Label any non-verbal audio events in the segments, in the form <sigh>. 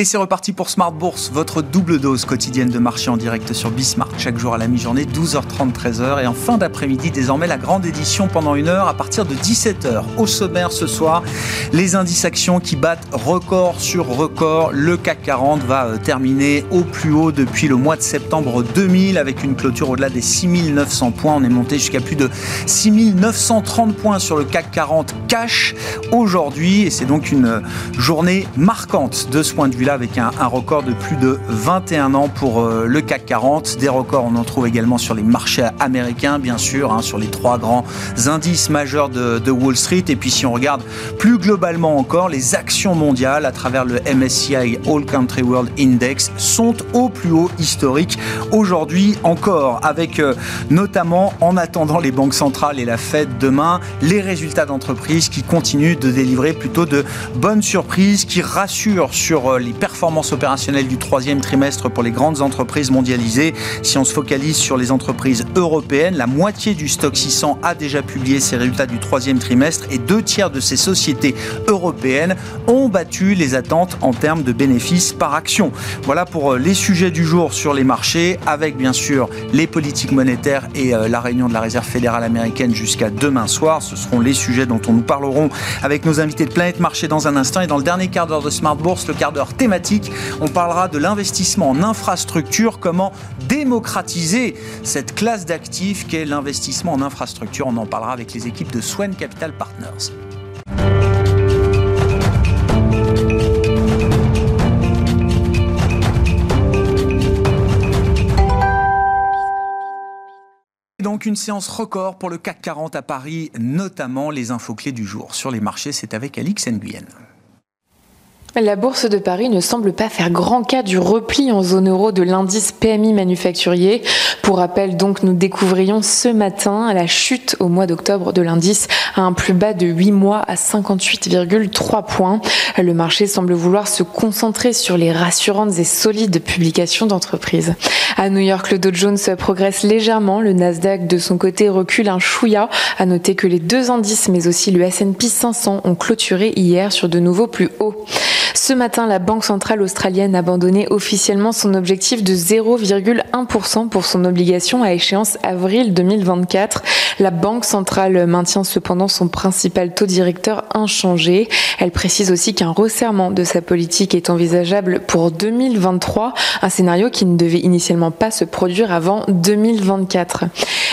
Et c'est reparti pour Smart Bourse, votre double dose quotidienne de marché en direct sur Bismarck, chaque jour à la mi-journée, 12h30, 13h. Et en fin d'après-midi, désormais, la grande édition pendant une heure à partir de 17h. Au sommaire ce soir, les indices actions qui battent record sur record. Le CAC 40 va euh, terminer au plus haut depuis le mois de septembre 2000 avec une clôture au-delà des 6900 points. On est monté jusqu'à plus de 6930 points sur le CAC 40 cash aujourd'hui. Et c'est donc une journée marquante de ce point de vue avec un, record de plus de 21 ans pour euh, le CAC 40. Des records, on en trouve également sur les marchés américains, bien sûr, hein, sur les trois grands indices majeurs de, Wall Street. Et puis si on regarde plus globalement encore, les actions mondiales à travers le MSCI All Country World Index sont au plus haut historique aujourd'hui encore, avec euh, notamment en attendant les banques centrales et la Fed demain, les résultats d'entreprises qui continuent de délivrer plutôt de bonnes surprises, qui rassurent sur euh, les performances opérationnelles du troisième trimestre pour les grandes entreprises mondialisées. Si on se focalise sur les entreprises européennes, la moitié du stock 600 a déjà publié ses résultats du troisième trimestre et deux tiers de ces sociétés européennes ont battu les attentes en termes de bénéfices par action. Voilà pour euh, les sujets du jour sur les marchés, avec bien sûr les politiques monétaires et euh, la réunion de la Réserve fédérale américaine jusqu'à demain soir. Ce seront les sujets dont on nous parlerons avec nos invités de Planète Marché dans un instant. Et dans le dernier quart d'heure de Smart Bourse, le quart d'heure on parlera de l'investissement en infrastructure, comment démocratiser cette classe d'actifs qu'est l'investissement en infrastructure. On en parlera avec les équipes de Swen Capital Partners. donc une séance record pour le CAC 40 à Paris, notamment les infos clés du jour. Sur les marchés, c'est avec Alix Nguyen. La bourse de Paris ne semble pas faire grand cas du repli en zone euro de l'indice PMI manufacturier. Pour rappel, donc, nous découvrions ce matin la chute au mois d'octobre de l'indice à un plus bas de 8 mois à 58,3 points. Le marché semble vouloir se concentrer sur les rassurantes et solides publications d'entreprises. À New York, le Dow Jones progresse légèrement. Le Nasdaq, de son côté, recule un chouïa. À noter que les deux indices, mais aussi le S&P 500, ont clôturé hier sur de nouveaux plus hauts. Ce matin, la Banque centrale australienne a abandonné officiellement son objectif de 0,1% pour son obligation à échéance avril 2024. La Banque centrale maintient cependant son principal taux directeur inchangé. Elle précise aussi qu'un resserrement de sa politique est envisageable pour 2023, un scénario qui ne devait initialement pas se produire avant 2024.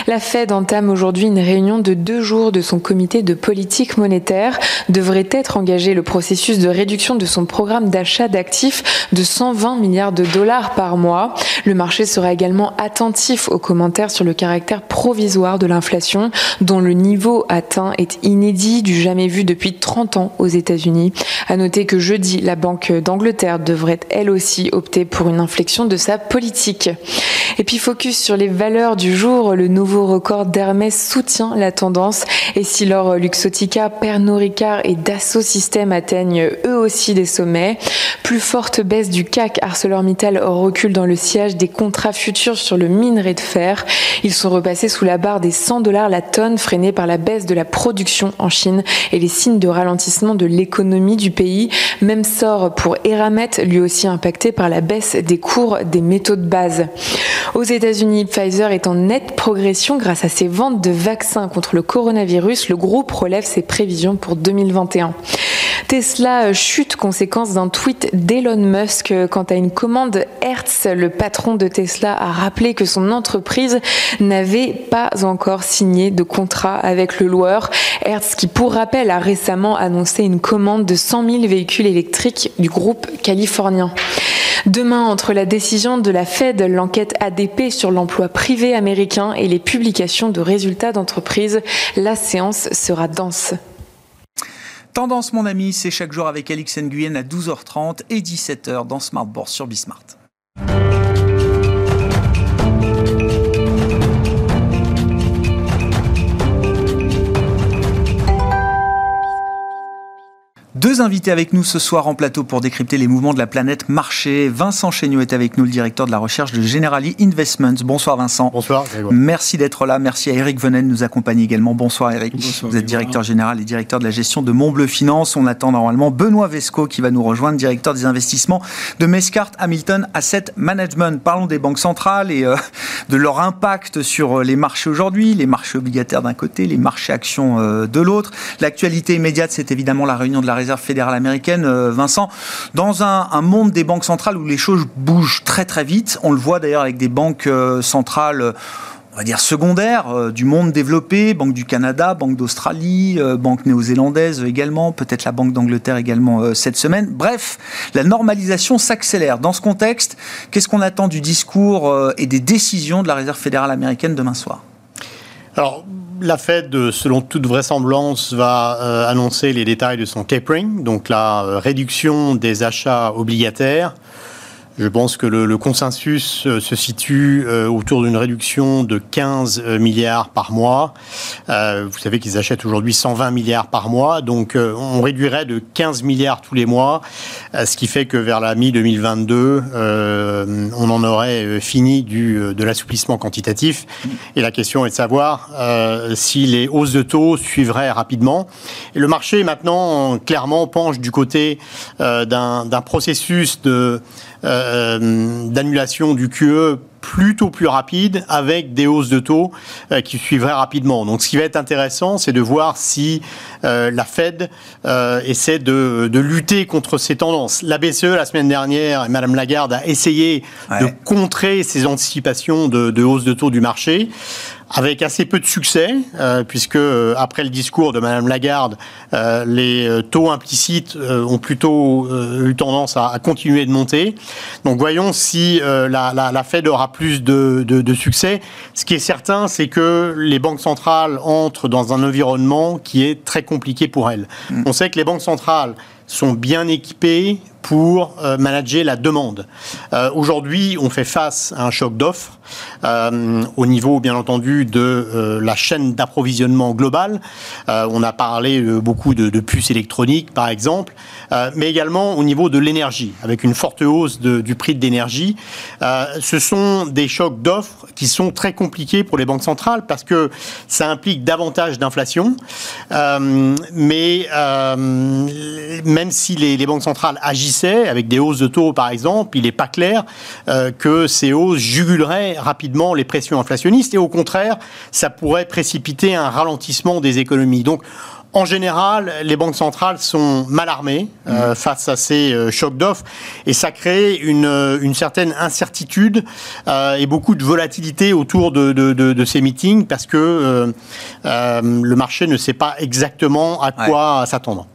La Fed entame aujourd'hui une réunion de deux jours de son comité de politique monétaire. Devrait être engagé le processus de réduction de son programme d'achat d'actifs de 120 milliards de dollars par mois. Le marché sera également attentif aux commentaires sur le caractère provisoire de l'inflation, dont le niveau atteint est inédit du jamais vu depuis 30 ans aux États-Unis. À noter que jeudi, la Banque d'Angleterre devrait elle aussi opter pour une inflexion de sa politique. Et puis focus sur les valeurs du jour, le nouveau record d'Hermès soutient la tendance. Et si leur Luxotica, Pernod Ricard et Dassault Systèmes atteignent eux aussi des plus forte baisse du CAC, ArcelorMittal recule dans le siège des contrats futurs sur le minerai de fer. Ils sont repassés sous la barre des 100 dollars la tonne, freinés par la baisse de la production en Chine et les signes de ralentissement de l'économie du pays. Même sort pour Eramet, lui aussi impacté par la baisse des cours des métaux de base. Aux États-Unis, Pfizer est en nette progression grâce à ses ventes de vaccins contre le coronavirus. Le groupe relève ses prévisions pour 2021. Tesla chute conséquence d'un tweet d'Elon Musk quant à une commande Hertz. Le patron de Tesla a rappelé que son entreprise n'avait pas encore signé de contrat avec le loueur. Hertz, qui pour rappel a récemment annoncé une commande de 100 000 véhicules électriques du groupe californien. Demain, entre la décision de la Fed, l'enquête ADP sur l'emploi privé américain et les publications de résultats d'entreprise, la séance sera dense. Tendance, mon ami, c'est chaque jour avec Alix Nguyen à 12h30 et 17h dans Smart Bourse sur Bismart. Deux invités avec nous ce soir en plateau pour décrypter les mouvements de la planète marché. Vincent Chéniaud est avec nous, le directeur de la recherche de Generali Investments. Bonsoir Vincent. Bonsoir. Merci d'être là. Merci à Eric Venel de nous accompagner également. Bonsoir Eric. Vous êtes directeur général et directeur de la gestion de Montbleu Finance. On attend normalement Benoît Vesco qui va nous rejoindre, directeur des investissements de Mescart Hamilton Asset Management. Parlons des banques centrales et euh, de leur impact sur euh, les marchés aujourd'hui, les marchés obligataires d'un côté, les marchés actions euh, de l'autre. L'actualité immédiate, c'est évidemment la réunion de la Réserve fédérale américaine. Vincent, dans un, monde des banques centrales où les choses bougent très très vite, on le voit d'ailleurs avec des banques centrales on va dire secondaires euh, du monde développé, Banque du Canada, Banque d'Australie, euh, Banque néo-zélandaise également, peut-être la Banque d'Angleterre également euh, cette semaine. Bref, la normalisation s'accélère. Dans ce contexte, qu'est-ce qu'on attend du discours et des décisions de la Réserve fédérale américaine demain soir? La Fed, selon toute vraisemblance, va annoncer les détails de son tapering, donc la réduction des achats obligataires je pense que le, consensus euh, se situe euh, autour d'une réduction de 15 euh, milliards par mois. vous savez qu'ils achètent aujourd'hui 120 milliards par mois, donc on réduirait de 15 milliards tous les mois, ce qui fait que vers la mi-2022, on en aurait fini du, de l'assouplissement quantitatif. Et la question est de savoir si les hausses de taux suivraient rapidement. Et le marché maintenant clairement penche du côté d'un processus de euh, d'annulation du QE plutôt plus rapide avec des hausses de taux euh, qui suivraient rapidement. Donc ce qui va être intéressant, c'est de voir si euh, la Fed essaie de, lutter contre ces tendances. La BCE, la semaine dernière, et Madame Lagarde a essayé de contrer ces anticipations de, de hausse de taux du marché avec assez peu de succès, euh, puisque euh, après le discours de Madame Lagarde, euh, les taux implicites ont plutôt eu tendance à, continuer de monter. Donc voyons si la, la, la, Fed aura plus de, de, de, succès. Ce qui est certain, c'est que les banques centrales entrent dans un environnement qui est très compliqué pour elles. Mm. On sait que les banques centrales sont bien équipées pour euh, manager la demande. Euh, aujourd'hui, on fait face à un choc d'offres euh, au niveau, bien entendu, de la chaîne d'approvisionnement globale. on a parlé beaucoup de, puces électroniques, par exemple, mais également au niveau de l'énergie, avec une forte hausse du prix de l'énergie. ce sont des chocs d'offres qui sont très compliqués pour les banques centrales parce que ça implique davantage d'inflation, mais même si les banques centrales agissent avec des hausses de taux par exemple, il n'est pas clair euh, que ces hausses juguleraient rapidement les pressions inflationnistes et au contraire, ça pourrait précipiter un ralentissement des économies. Donc, en général, les banques centrales sont mal armées euh, mmh. face à ces euh, chocs d'offres et ça crée une, certaine incertitude et beaucoup de volatilité autour de, ces meetings parce que le marché ne sait pas exactement à quoi s'attendre.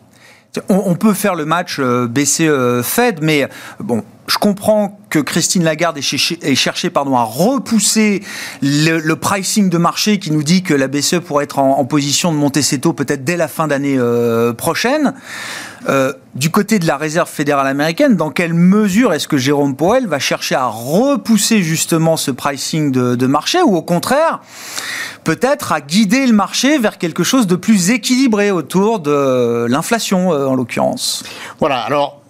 On, peut faire le match euh, BCE-Fed, euh, mais bon, je comprends que Christine Lagarde ait cherché, pardon, à repousser le, pricing de marché qui nous dit que la BCE pourrait être en, position de monter ses taux peut-être dès la fin d'année euh, prochaine. Euh, du côté de la Réserve fédérale américaine, dans quelle mesure est-ce que Jérôme Powell va chercher à repousser justement ce pricing de, marché ou au contraire peut-être à guider le marché vers quelque chose de plus équilibré autour de l'inflation euh, en l'occurrence? Voilà, alors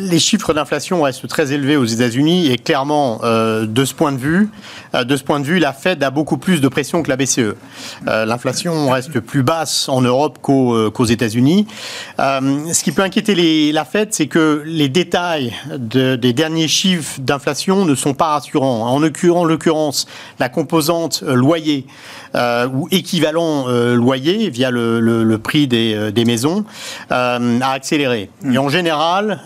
les chiffres d'inflation restent très élevés aux États-Unis et clairement, euh, de ce point de vue, euh, de ce point de vue, la Fed a beaucoup plus de pression que la BCE. Euh, l'inflation reste plus basse en Europe qu'aux États-Unis. ce qui peut inquiéter la Fed, c'est que les détails des derniers chiffres d'inflation ne sont pas rassurants. En l'occurrence, la composante loyer ou équivalent loyer via le, prix des, maisons a accéléré. Et en général,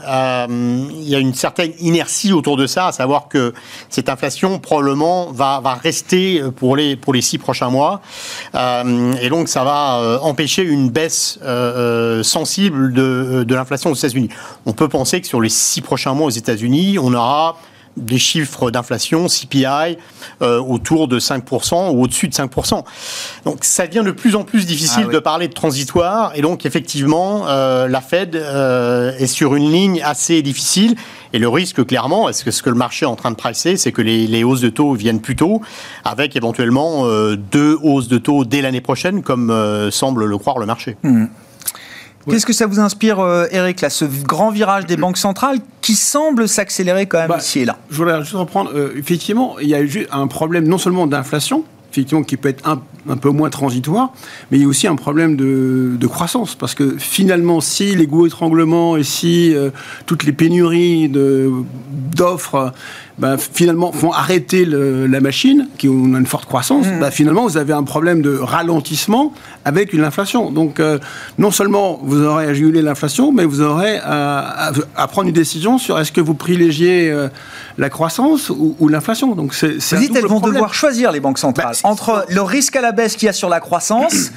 il y a une certaine inertie autour de ça, à savoir que cette inflation probablement va, rester pour les, pour les six prochains mois. Euh, et donc ça va euh, empêcher une baisse sensible de, de l'inflation aux États-Unis. On peut penser que sur les six prochains mois aux États-Unis, on aura des chiffres d'inflation, CPI, euh, autour de 5% ou au-dessus de 5%. Donc ça devient de plus en plus difficile ah de parler de transitoire et donc effectivement euh, la Fed euh, est sur une ligne assez difficile et le risque clairement, est-ce que ce que le marché est en train de pricer, c'est que les, hausses de taux viennent plus tôt avec éventuellement deux hausses de taux dès l'année prochaine comme semble le croire le marché. Hmm. Qu'est-ce que ça vous inspire, euh, Eric, là, ce grand virage des banques centrales qui semble s'accélérer quand même Bah, ici et là? Je voudrais juste reprendre. euh, effectivement, il y a eu un problème non seulement d'inflation, effectivement, qui peut être un, un peu moins transitoire, mais il y a aussi un problème de, de croissance. Parce que finalement, si les goûts étranglements et si euh, toutes les pénuries d'offres bah, finalement font arrêter le- la machine, qui on a une forte croissance, bah, finalement, vous avez un problème de ralentissement avec une inflation. Donc, euh, non seulement vous aurez à juguler l'inflation, mais vous aurez à, à- à prendre une décision sur est-ce que vous privilégiez euh, la croissance ou, ou l'inflation. Donc, c'est Vous un dites elles vont problème. devoir choisir les banques centrales Bah, entre le risque à la baisse qu'il y a sur la croissance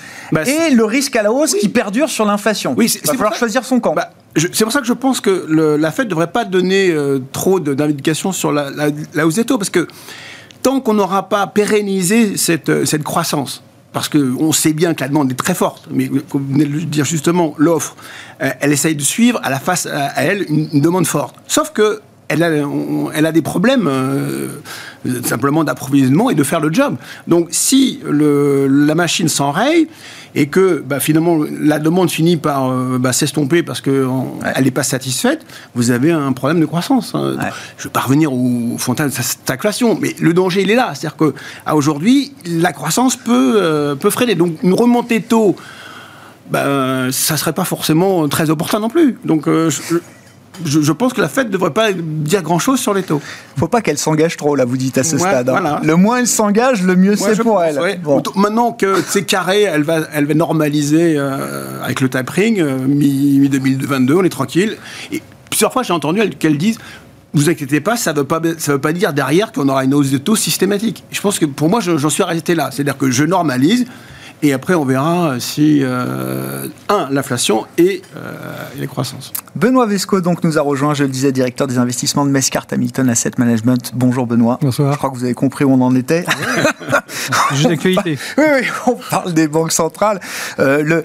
et le risque à la hausse qui perdure sur l'inflation. Oui, Il va falloir choisir son camp. C'est pour ça que je pense que la Fed ne devrait pas donner euh, trop d'indications sur la, la, la hausse des taux, parce que tant qu'on n'aura pas pérennisé cette, euh, cette croissance, parce qu'on sait bien que la demande est très forte, mais comme vous venez de le dire justement, l'offre, euh, elle essaye de suivre à la face à, elle une demande forte. Sauf que elle a, on- elle a des problèmes euh, simplement d'approvisionnement et de faire le job. Donc si le- la machine s'enraye et que bah, finalement la demande finit par euh, bah, s'estomper parce qu'elle n'est pas satisfaite, vous avez un problème de croissance. hein. Je vais pas revenir au, frontal de sa stagflation, mais le danger il est là. C'est-à-dire que à aujourd'hui, la croissance peut, euh, peut freiner. Donc une remontée taux, ben, ça serait pas forcément très opportun non plus. Donc euh, je, je- je pense que la Fed ne devrait pas dire grand-chose sur les taux. Faut pas qu'elle s'engage trop, là, vous dites à ce Ouais, stade. hein. Le moins elle s'engage, le mieux c'est pour pense, elle. ouais. Bon. Maintenant que c'est carré, elle va, elle va normaliser euh, avec le tapering, euh, mi- mi-2022, on est tranquille. Et plusieurs fois, j'ai entendu elle- qu'elle dise vous inquiétez pas, ça ne veut, pas- ça veut pas dire derrière qu'on aura une hausse de taux systématique. Je pense que pour moi, je- j'en suis arrêté là. C'est-à-dire que je normalise. Et après, on verra si, euh, un, l'inflation et euh, et la croissance. Benoît Vesco donc nous a rejoint, je le disais, directeur des investissements de Mescart Hamilton Asset Management. Bonjour Benoît. Bonsoir. Je crois que vous avez compris où on en était. <laughs> Juste d'actualité. Oui, oui, on parle des banques centrales. Euh,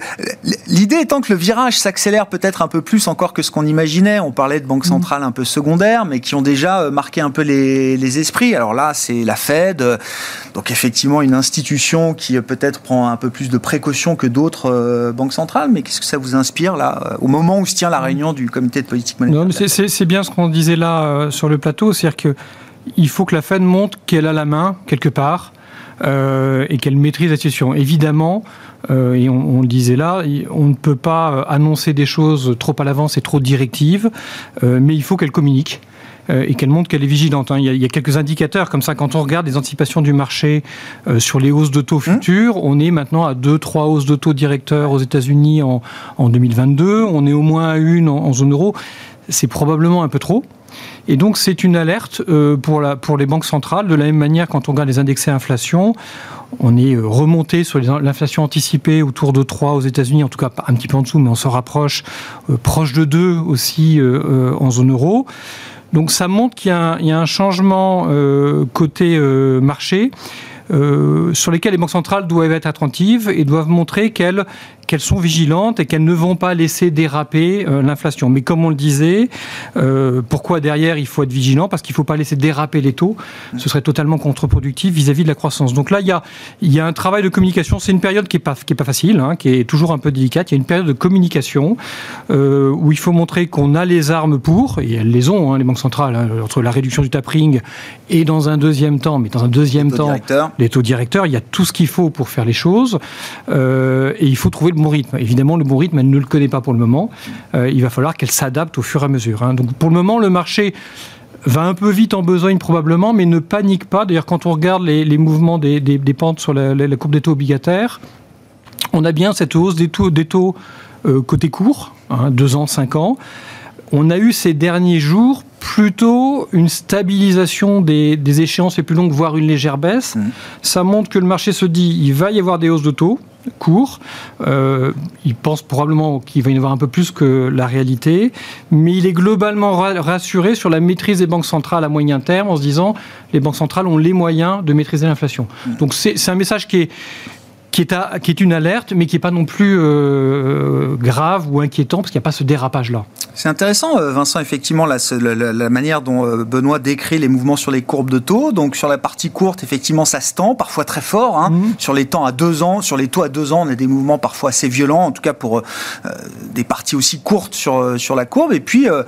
L'idée étant que le virage s'accélère peut-être un peu plus encore que ce qu'on imaginait. On parlait de banques centrales un peu secondaires, mais qui ont déjà euh, marqué un peu les, les esprits. Alors là, c'est la Fed, donc effectivement une institution qui peut-être prend un peu plus de précautions que d'autres euh, banques centrales. Mais qu'est-ce que ça vous inspire là, euh, au moment où se tient la réunion du comité de politique monétaire Non, mais c'est- bien ce qu'on disait là euh, sur le plateau, c'est-à-dire que il faut que la Fed montre qu'elle a la main quelque part euh, et qu'elle maîtrise la situation. Évidemment, euh, et on, on le disait là, on ne peut pas annoncer des choses trop à l'avance et trop directives, euh, mais il faut qu'elle communique. Euh, Et qu'elle montre qu'elle est vigilante. hein. Il, y a, il y a quelques indicateurs comme ça. Quand on regarde les anticipations du marché euh, sur les hausses de taux futures, on est maintenant à 2-3 hausses de taux directeurs aux États-Unis en, en 2022. On est au moins à une en, en zone euro. C'est probablement un peu trop. Et donc c'est une alerte euh, pour, la, pour les banques centrales. De la même manière, quand on regarde les indexés inflation, on est remonté sur l'inflation anticipée autour de 3 aux États-Unis, en tout cas un petit peu en dessous, mais on se rapproche, proche de 2 aussi en zone euro. Donc ça montre qu'il y, a un- changement euh, côté euh, marché. euh, sur lesquels les banques centrales doivent être attentives et doivent montrer qu'elles qu'elles sont vigilantes et qu'elles ne vont pas laisser déraper euh, l'inflation. Mais comme on le disait, euh, pourquoi derrière il faut être vigilant? Parce qu'il ne faut pas laisser déraper les taux. Ce serait totalement contre-productif vis-à-vis de la croissance. Donc là, il y a, il y a un travail de communication. C'est une période qui n'est pas, qui est pas facile, hein, qui est toujours un peu délicate. Il y a une période de communication euh, où il faut montrer qu'on a les armes pour, et elles les ont, hein, les banques centrales, hein, entre la réduction du tapering et dans un deuxième temps, mais dans un deuxième taux temps, directeurs. les taux directeurs, il y a tout ce qu'il faut pour faire les choses, et il faut trouver le bon rythme. Évidemment, le bon rythme, elle ne le connaît pas pour le moment. Euh, il va falloir qu'elle s'adapte au fur et à mesure. hein. Donc, pour le moment, le marché va un peu vite en besogne probablement, mais ne panique pas. D'ailleurs, quand on regarde les, les mouvements des, des- des pentes sur la, la- la courbe des taux obligataires, on a bien cette hausse des taux, des taux euh, côté court, 2 ans, 5 ans. On a eu ces derniers jours plutôt une stabilisation des, des échéances les plus longues, voire une légère baisse. Ça montre que le marché se dit il va y avoir des hausses de taux courts. Euh, il pense probablement qu'il va y en avoir un peu plus que la réalité, mais il est globalement ra- rassuré sur la maîtrise des banques centrales à moyen terme en se disant les banques centrales ont les moyens de maîtriser l'inflation. Donc c'est c'est un message qui est qui est, à, qui est une alerte, mais qui n'est pas non plus euh, grave ou inquiétant, parce qu'il n'y a pas ce dérapage-là. C'est intéressant, euh, Vincent, effectivement, la, la, la, manière dont euh, Benoît décrit les mouvements sur les courbes de taux. Donc, sur la partie courte, effectivement, ça se tend, parfois très fort. Hein. Mmh. Sur les temps à deux ans, sur les taux à deux ans, on a des mouvements parfois assez violents, en tout cas pour euh, des parties aussi courtes sur, sur la courbe. Et puis, euh,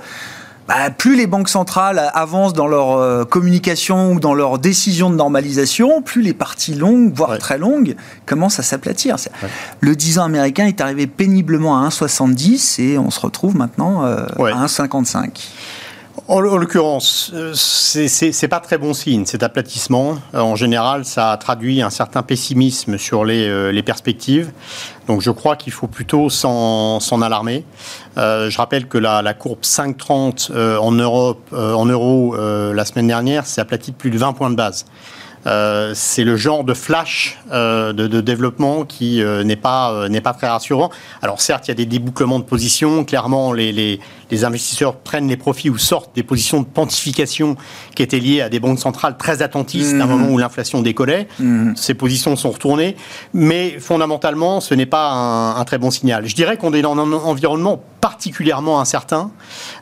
bah, plus les banques centrales avancent dans leur euh, communication ou dans leur décision de normalisation, plus les parties longues, voire ouais. très longues, commencent à s'aplatir. Ouais. Le 10 ans américain est arrivé péniblement à 1,70 et on se retrouve maintenant euh, ouais. à 1,55. En, en l'occurrence, c'est pas très bon signe cet aplatissement. En général, ça traduit un certain pessimisme sur les, euh, les perspectives. Donc je crois qu'il faut plutôt s'en alarmer. Euh, je rappelle que la, la courbe 5,30 euh, en Europe, euh, en euros euh, la semaine dernière, s'est aplatie de plus de 20 points de base. Euh, c'est le genre de flash euh, de, de, développement qui euh, n'est pas, n'est pas très rassurant. Alors certes, il y a des débouclements de positions. Clairement, les, les, les, investisseurs prennent les profits ou sortent des positions de pontification qui étaient liées à des banques centrales très attentistes mmh. à un moment où l'inflation décollait. Mmh. Ces positions sont retournées. Mais fondamentalement, ce n'est pas un, un, très bon signal. Je dirais qu'on est dans un environnement particulièrement incertain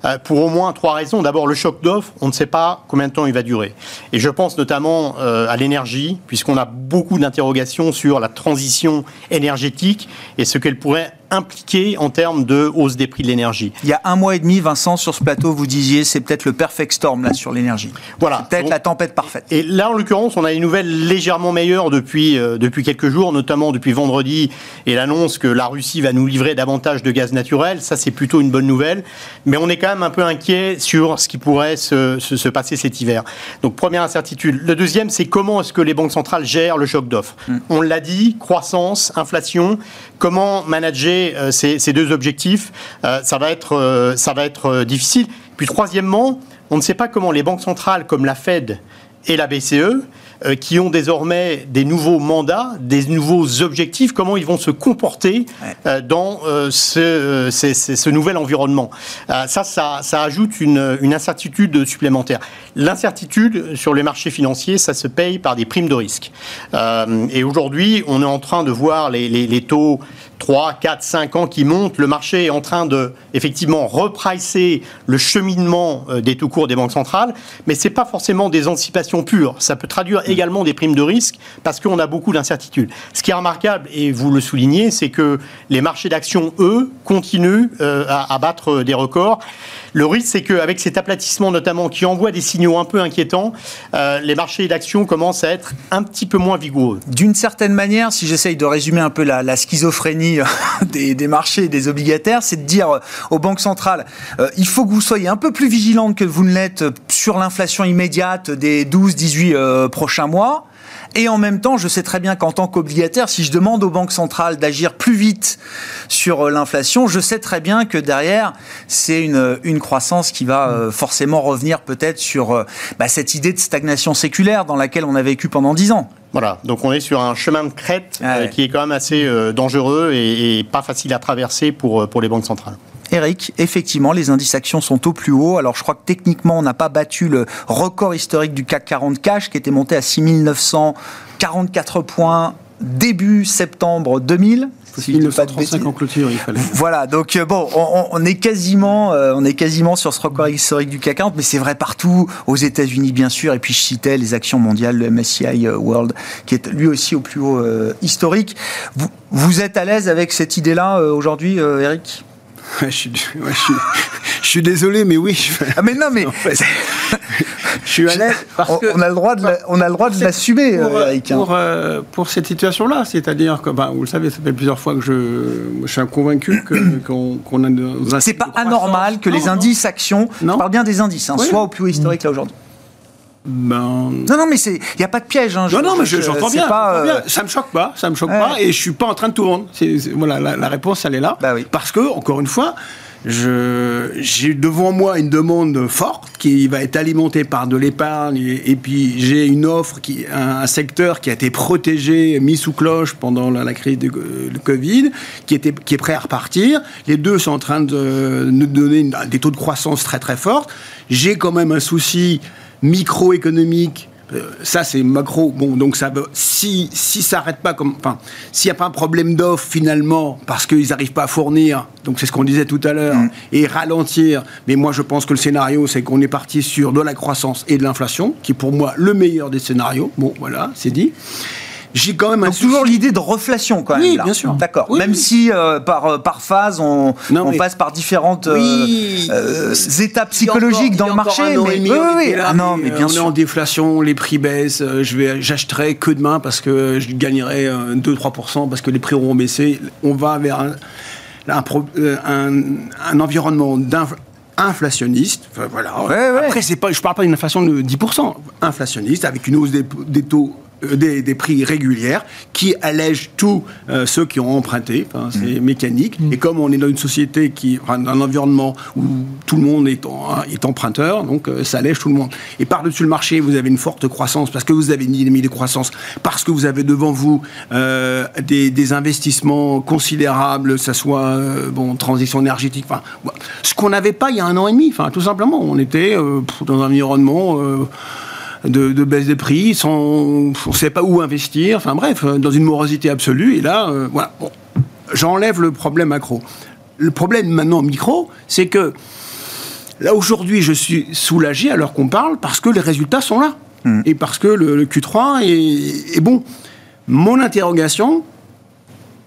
euh, pour au moins trois raisons. D'abord, le choc d'offres, on ne sait pas combien de temps il va durer. Et je pense notamment euh, à l'énergie, puisqu'on a beaucoup d'interrogations sur la transition énergétique et ce qu'elle pourrait impliqué en termes de hausse des prix de l'énergie. Il y a un mois et demi, Vincent, sur ce plateau, vous disiez c'est peut-être le perfect storm là sur l'énergie. Voilà. Peut-être la tempête parfaite. Et là, en l'occurrence, on a une nouvelle légèrement meilleure depuis, euh, depuis quelques jours, notamment depuis vendredi, et l'annonce que la Russie va nous livrer davantage de gaz naturel. Ça, c'est plutôt une bonne nouvelle. Mais on est quand même un peu inquiet sur ce qui pourrait se, se, se passer cet hiver. Donc, première incertitude. Le deuxième, c'est comment est-ce que les banques centrales gèrent le choc d'offres? Mm. On l'a dit, croissance, inflation. Comment manager euh, ces, deux objectifs euh, Ça va être, euh, ça va être difficile. Puis, troisièmement, on ne sait pas comment les banques centrales comme la Fed et la BCE euh, qui ont désormais des nouveaux mandats, des nouveaux objectifs, comment ils vont se comporter euh, dans euh, ce, nouvel environnement. ça, ça, ça ajoute une, une, incertitude supplémentaire. L'incertitude sur les marchés financiers, ça se paye par des primes de risque. et aujourd'hui, on est en train de voir les, les, les taux 3, 4, 5 ans qui montent, le marché est en train de effectivement repricer le cheminement des taux courts des banques centrales, mais c'est pas forcément des anticipations pures. Ça peut traduire également des primes de risque parce qu'on a beaucoup d'incertitudes. Ce qui est remarquable, et vous le soulignez, c'est que les marchés d'actions, eux, continuent euh, à, battre des records. Le risque, c'est qu'avec cet aplatissement notamment qui envoie des signaux un peu inquiétants, euh, les marchés d'actions commencent à être un petit peu moins vigoureux. D'une certaine manière, si j'essaye de résumer un peu la, la schizophrénie <laughs> des, des, marchés et des obligataires, c'est de dire aux banques centrales, euh, il faut que vous soyez un peu plus vigilantes que vous ne l'êtes sur l'inflation immédiate des 12-18 euh, prochains mois. Et en même temps, je sais très bien qu'en tant qu'obligataire, si je demande aux banques centrales d'agir plus vite sur l'inflation, je sais très bien que derrière, c'est une, une croissance qui va euh, forcément revenir peut-être sur euh, bah, cette idée de stagnation séculaire dans laquelle on a vécu pendant dix ans. Voilà, donc on est sur un chemin de crête ah ouais. euh, qui est quand même assez euh, dangereux et, et, pas facile à traverser pour, pour les banques centrales. Eric, effectivement, les indices actions sont au plus haut. Alors, je crois que techniquement, on n'a pas battu le record historique du CAC 40 cash qui était monté à 6944 points début septembre 2000. Si 1935 en clôture, il fallait. <laughs> Voilà, donc euh, bon, on, on, est quasiment, euh, on est quasiment sur ce record historique du CAC 40, mais c'est vrai partout, aux États-Unis bien sûr, et puis je citais les actions mondiales, le MSCI euh, World, qui est lui aussi au plus haut euh, historique. Vous, vous êtes à l'aise avec cette idée-là euh, aujourd'hui, Eric? Je, suis, ouais, je, suis, je, suis, désolé, mais oui. Ah mais non, mais <laughs> en fait, je suis à l'aise parce on, que on a le droit de la, on a le droit de l'assumer, pour, Eric. Pour, euh, pour cette situation-là, c'est-à-dire que, ben, vous le savez, ça fait plusieurs fois que je, je suis convaincu <clears throat> qu'on qu a. Dans un C'est pas anormal que non, les indices actions. Non. Je parle bien des indices, hein, oui. soient au plus haut historique là aujourd'hui. Ben... Non, non, mais il n'y a pas de piège. Hein, non, non, mais j'entends bien, pas, euh... bien, Ça me choque pas, ça me choque ouais. pas, et je suis pas en train de tout vendre. C est, c est, voilà, la, la, réponse, elle est là. Bah oui. Parce que, encore une fois, j'ai devant moi une demande forte qui va être alimentée par de l'épargne et, et, puis j'ai une offre qui un, un, secteur qui a été protégé mis sous cloche pendant la, la crise du de Covid qui était qui est prêt à repartir les deux sont en train de nous donner une, des taux de croissance très très forts j'ai quand même un souci microéconomique Euh, ça, c'est macro. Bon, donc ça, si si ça n'arrête pas comme, enfin, s'il n'y a pas un problème d'offre finalement parce qu'ils n'arrivent pas à fournir, donc c'est ce qu'on disait tout à l'heure, Mm. et ralentir. Mais moi, je pense que le scénario, c'est qu'on est parti sur de la croissance et de l'inflation, qui est pour moi le meilleur des scénarios. Bon, voilà, c'est dit. J'ai quand même un Donc toujours l'idée de reflation quand même. Oui, là. bien sûr. D'accord. Oui, même oui. si euh, par, euh, par phase on, Non, on mais- passe par différentes euh, Oui. euh, étapes y a psychologiques encore- dans le marché. an Mais demi, oui, là, Ah non, mais, mais euh, bien on est en déflation, les prix baissent. euh, je vais, j'achèterai que demain parce que je gagnerai euh, 2-3% parce que les prix auront baissé. On va vers un, un pro- euh, un- un environnement d'inf- inflationniste. Enfin, voilà. Ouais, ouais. Après, c'est pas, je parle pas d'une inflation de 10%, inflationniste avec une hausse des, des taux. Euh, Des, des prix régulières qui allègent tous euh, ceux qui ont emprunté, Enfin, c'est Mm. mécanique. Et comme on est dans une société qui, enfin, dans un environnement où tout le monde est, en- est emprunteur, donc euh, ça allège tout le monde. Et par-dessus le marché, vous avez une forte croissance parce que vous avez une dynamique de croissance, parce que vous avez devant vous euh, des, des investissements considérables, que ce soit bon, transition énergétique, enfin, ce qu'on n'avait pas il y a un an et demi, enfin, tout simplement. On était dans un environnement. De, de baisse des prix, sans, on ne savait pas où investir, enfin bref, euh, dans une morosité absolue. Et là, euh, voilà, bon, j'enlève le problème macro. Le problème maintenant micro, c'est que là aujourd'hui, je suis soulagé alors qu'on parle parce que les résultats sont là et parce que le, le Q3 est, est bon. Mon interrogation,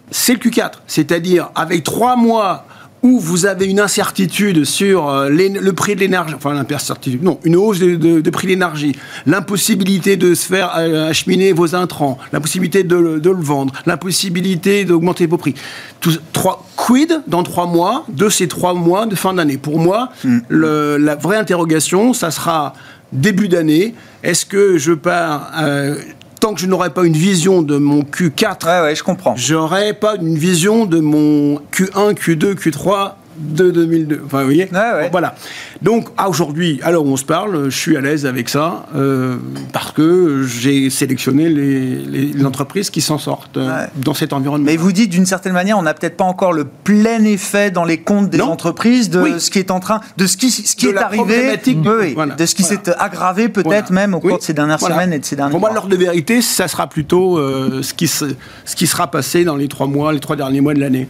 c'est le Q4, c'est-à-dire avec trois mois où vous avez une incertitude sur euh, le prix de l'énergie, enfin l'incertitude, non, une hausse de, de- de prix de l'énergie, l'impossibilité de se faire euh, acheminer vos intrants, l'impossibilité de, le- de le vendre, l'impossibilité d'augmenter vos prix. Tout, trois, quid dans trois mois de ces trois mois de fin d'année? Pour moi, le- la vraie interrogation, ça sera début d'année. Est-ce que je pars euh, tant que je n'aurai pas une vision de mon Q4 Ouais, ouais, je comprends. j'aurais pas une vision de mon Q1, Q2, Q3 de 2002. Enfin, vous voyez Ouais, ouais. Voilà. Donc, à aujourd'hui, alors on se parle, je suis à l'aise avec ça euh, parce que j'ai sélectionné les, les- les entreprises qui s'en sortent euh, Ouais. dans cet environnement. Mais vous dites d'une certaine manière, on n'a peut-être pas encore le plein effet dans les comptes des Non. entreprises de Oui. ce qui est en train, de ce qui, ce qui De est arrivé, Oui, voilà. de ce qui Voilà. s'est aggravé peut-être Voilà. même au cours Oui. de ces dernières semaines et de ces derniers Pour moi, mois. l'ordre de vérité, ça sera plutôt euh, ce, qui se- ce qui sera passé dans les trois mois, les trois derniers mois de l'année.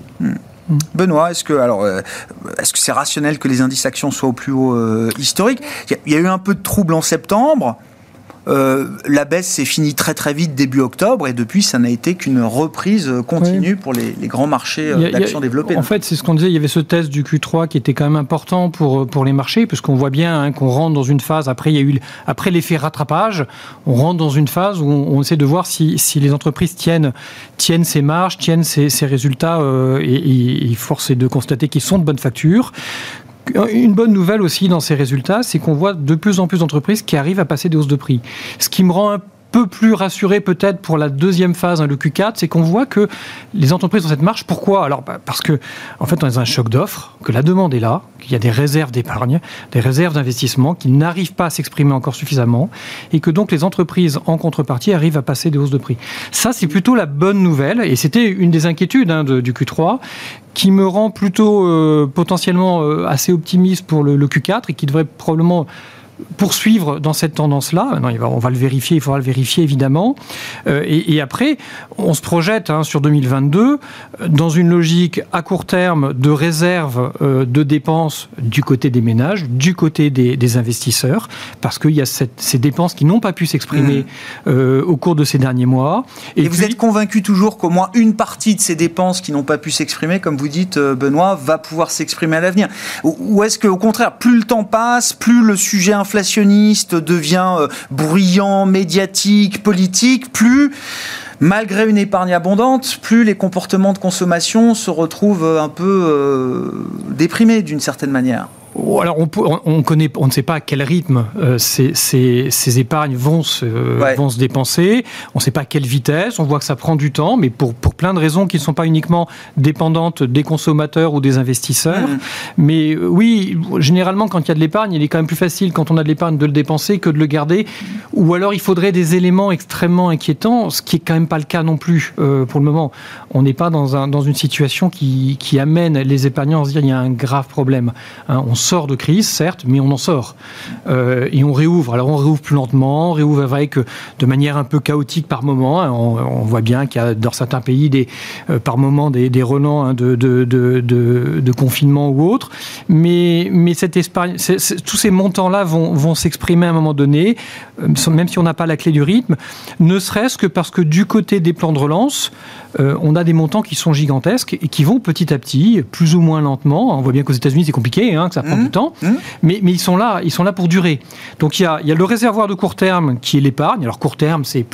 Benoît, est-ce que alors euh, est-ce que c'est rationnel que les indices actions soient au plus haut euh, historique? Il y, y a eu un peu de trouble en septembre. Euh, la baisse s'est finie très très vite début octobre et depuis ça n'a été qu'une reprise euh, continue pour les, les grands marchés euh, d'actions développées. En fait, c'est ce qu'on disait, il y avait ce test du Q3 qui était quand même important pour, pour les marchés, puisqu'on voit bien hein, qu'on rentre dans une phase, après, il y a eu, après l'effet rattrapage, on rentre dans une phase où on, on essaie de voir si, si les entreprises tiennent, tiennent ces marges, tiennent ces, ces résultats, euh, et, et, et force est de constater qu'ils sont de bonne facture. Une bonne nouvelle aussi dans ces résultats, c'est qu'on voit de plus en plus d'entreprises qui arrivent à passer des hausses de prix. Ce qui me rend un peu plus rassuré peut-être pour la deuxième phase, hein, le Q4, c'est qu'on voit que les entreprises ont cette marche. Pourquoi? Alors bah, parce que en fait on est dans un choc d'offres, que la demande est là, qu'il y a des réserves d'épargne, des réserves d'investissement qui n'arrivent pas à s'exprimer encore suffisamment, et que donc les entreprises en contrepartie arrivent à passer des hausses de prix. Ça c'est plutôt la bonne nouvelle, et c'était une des inquiétudes hein, du Q3 qui me rend plutôt euh, potentiellement euh, assez optimiste pour le Q4 et qui devrait probablement poursuivre dans cette tendance-là. Va- on va le vérifier, il faudra le vérifier évidemment. Euh, et, et après, on se projette hein, sur 2022 euh, dans une logique à court terme de réserve euh, de dépenses du côté des ménages, du côté des, des investisseurs, parce qu'il y a cette- ces dépenses qui n'ont pas pu s'exprimer euh, au cours de ces derniers mois. Et, vous puis- êtes convaincu toujours qu'au moins une partie de ces dépenses qui n'ont pas pu s'exprimer, comme vous dites, Benoît, va pouvoir s'exprimer à l'avenir? Ou, ou est-ce qu'au contraire, plus le temps passe, plus le sujet inflationniste devient euh, bruyant, médiatique, politique, plus, malgré une épargne abondante, plus les comportements de consommation se retrouvent euh, un peu euh, déprimés d'une certaine manière Alors on, peut- on- on connaît, on ne sait pas à quel rythme euh, ces, ces- ces épargnes vont se, Ouais. vont se dépenser. On ne sait pas à quelle vitesse. On voit que ça prend du temps, mais pour, pour plein de raisons qui ne sont pas uniquement dépendantes des consommateurs ou des investisseurs. Mhm. Mais euh, oui, généralement, quand il y a de l'épargne, il est quand même plus facile quand on a de l'épargne de le dépenser que de le garder. Ou alors il faudrait des éléments extrêmement inquiétants, ce qui est quand même pas le cas non plus euh, pour le moment. On n'est pas dans, un, dans une situation qui, qui amène les épargnants à se dire il y a un grave problème. Hein, on sort de crise, certes, mais on en sort. Euh, et on réouvre. Alors on réouvre plus lentement, on réouvre avec de manière un peu chaotique par moment. On, voit bien qu'il y a dans certains pays des, par moment des, des relents hein, de, confinement ou autre. Mais, mais cette tous ces montants-là vont s'exprimer à un moment donné, même si on n'a pas la clé du rythme, ne serait-ce que parce que du côté des plans de relance, on a des montants qui sont gigantesques et qui vont petit à petit, plus ou moins lentement. On voit bien qu'aux États-Unis c'est compliqué, hein, que ça prend mmh. du temps, mmh. mais, mais ils sont là, ils sont là pour durer. Donc il y a, il y a le réservoir de court terme qui est l'épargne. Alors court terme, c'est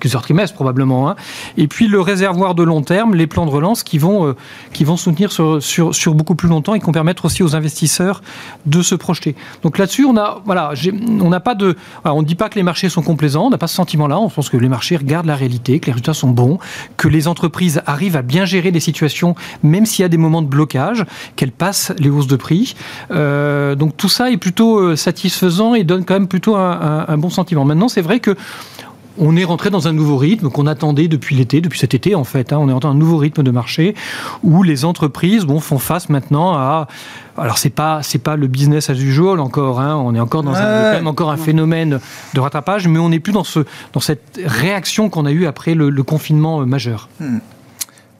plusieurs trimestres probablement, hein. et puis le réservoir de long terme, les plans de relance qui vont, euh, qui vont soutenir sur, sur, sur, beaucoup plus longtemps et qui vont permettre aussi aux investisseurs de se projeter. Donc là-dessus, on a, voilà, on n'a pas de, on ne dit pas que les marchés sont complaisants, on n'a pas ce sentiment-là. On pense que les marchés regardent la réalité, que les résultats sont bons, que les entreprises arrivent à bien gérer des situations, même s'il y a des moments de blocage, qu'elles passent les hausses de prix. Euh, donc tout ça est plutôt euh, satisfaisant et donne quand même plutôt un, bon sentiment. Maintenant, c'est vrai que on est rentré dans un nouveau rythme qu'on attendait depuis l'été, depuis cet été en fait. Hein. on est rentré dans un nouveau rythme de marché où les entreprises bon, font face maintenant à. Alors c'est pas c'est pas le business as usual encore. Hein. on est encore dans un, même encore un phénomène de rattrapage, mais on n'est plus dans ce dans cette réaction qu'on a eue après le, confinement euh, majeur. Hmm.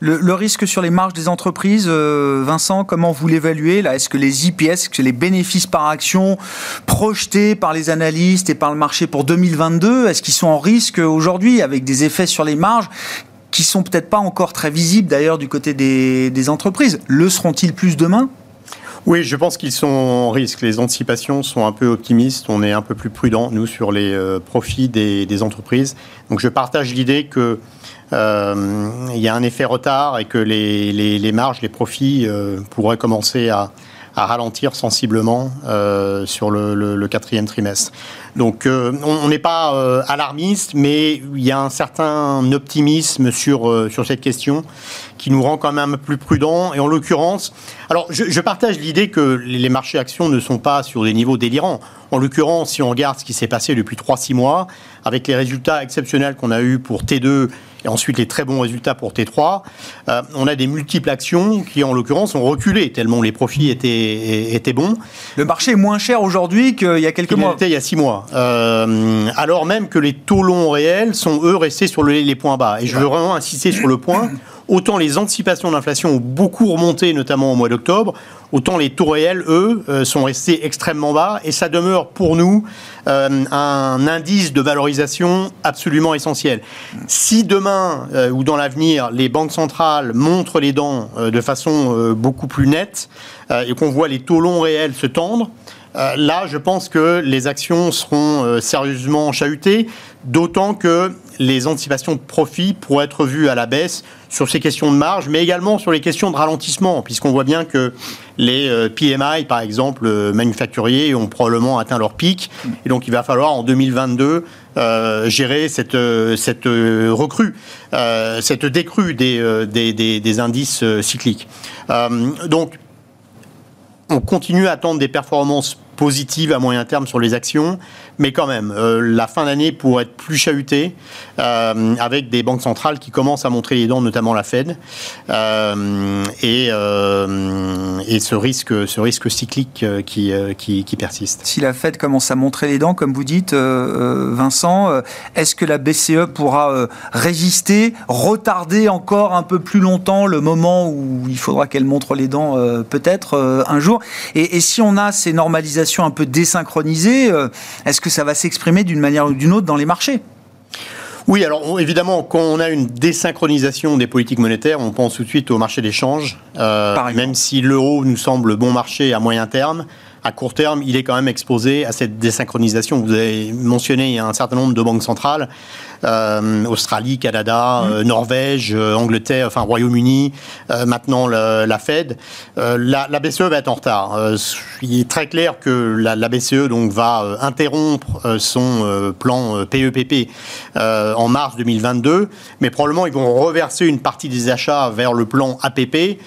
Le, risque sur les marges des entreprises, euh, Vincent, comment vous l'évaluez Est-ce que les IPS, les bénéfices par action projetés par les analystes et par le marché pour 2022, est-ce qu'ils sont en risque aujourd'hui avec des effets sur les marges qui sont peut-être pas encore très visibles d'ailleurs du côté des, entreprises? Le seront-ils plus demain? Oui, je pense qu'ils sont en risque. Les anticipations sont un peu optimistes. On est un peu plus prudent, nous, sur les euh, profits des, entreprises. Donc je partage l'idée que il y a un effet retard et que les, marges, les profits euh, pourraient commencer à, ralentir sensiblement euh, sur le, quatrième trimestre. Donc on n'est pas alarmiste, mais il y a un certain optimisme sur, sur cette question qui nous rend quand même plus prudents. Et en l'occurrence, alors je partage l'idée que les marchés actions ne sont pas sur des niveaux délirants. En l'occurrence, si on regarde ce qui s'est passé depuis 3-6 mois, avec les résultats exceptionnels qu'on a eus pour T2 et ensuite les très bons résultats pour T3, euh, on a des multiples actions qui, en l'occurrence, ont reculé tellement les profits étaient, étaient bons. Le marché est moins cher aujourd'hui qu'il y a quelques mois. il y a six mois. Euh, alors même que les taux longs réels sont, eux, restés sur les points bas. Et je veux vraiment insister sur le point Autant les anticipations d'inflation ont beaucoup remonté, notamment au mois d'octobre, autant les taux réels, eux, euh, sont restés extrêmement bas. Et ça demeure pour nous euh, un indice de valorisation absolument essentiel. Si demain euh, ou dans l'avenir, les banques centrales montrent les dents de façon beaucoup plus nette et qu'on voit les taux longs réels se tendre, là, je pense que les actions seront sérieusement chahutées, d'autant que les anticipations de profit pourraient être vues à la baisse sur ces questions de marge, mais également sur les questions de ralentissement, puisqu'on voit bien que les euh, PMI, par exemple, euh, manufacturiers, ont probablement atteint leur pic. Et donc, il va falloir en 2022 euh, gérer cette, recrue, cette décrue des indices cycliques. donc, on continue à attendre des performances positives à moyen terme sur les actions, mais quand même, euh, la fin d'année pourrait être plus chahutée euh, avec des banques centrales qui commencent à montrer les dents, notamment la Fed, euh, et, ce risque, ce risque cyclique qui, persiste. Si la Fed commence à montrer les dents, comme vous dites, Vincent, est-ce que la BCE pourra résister, retarder encore un peu plus longtemps le moment où il faudra qu'elle montre les dents, peut-être un jour? Et, si on a ces normalisations un peu désynchronisées, est-ce que ça va s'exprimer d'une manière ou d'une autre dans les marchés. Oui, alors évidemment, quand on a une désynchronisation des politiques monétaires, on pense tout de suite au marché d'échange. Euh, même si l'euro nous semble bon marché à moyen terme, à court terme, il est quand même exposé à cette désynchronisation. Vous avez mentionné un certain nombre de banques centrales, Australie, Canada, mmh. euh, Norvège, euh, Angleterre, enfin Royaume-Uni, maintenant la, Fed. La, BCE va être en retard. il est très clair que la, BCE donc va interrompre son plan PEPP e en mars 2022, mais probablement ils vont reverser une partie des achats vers le plan APP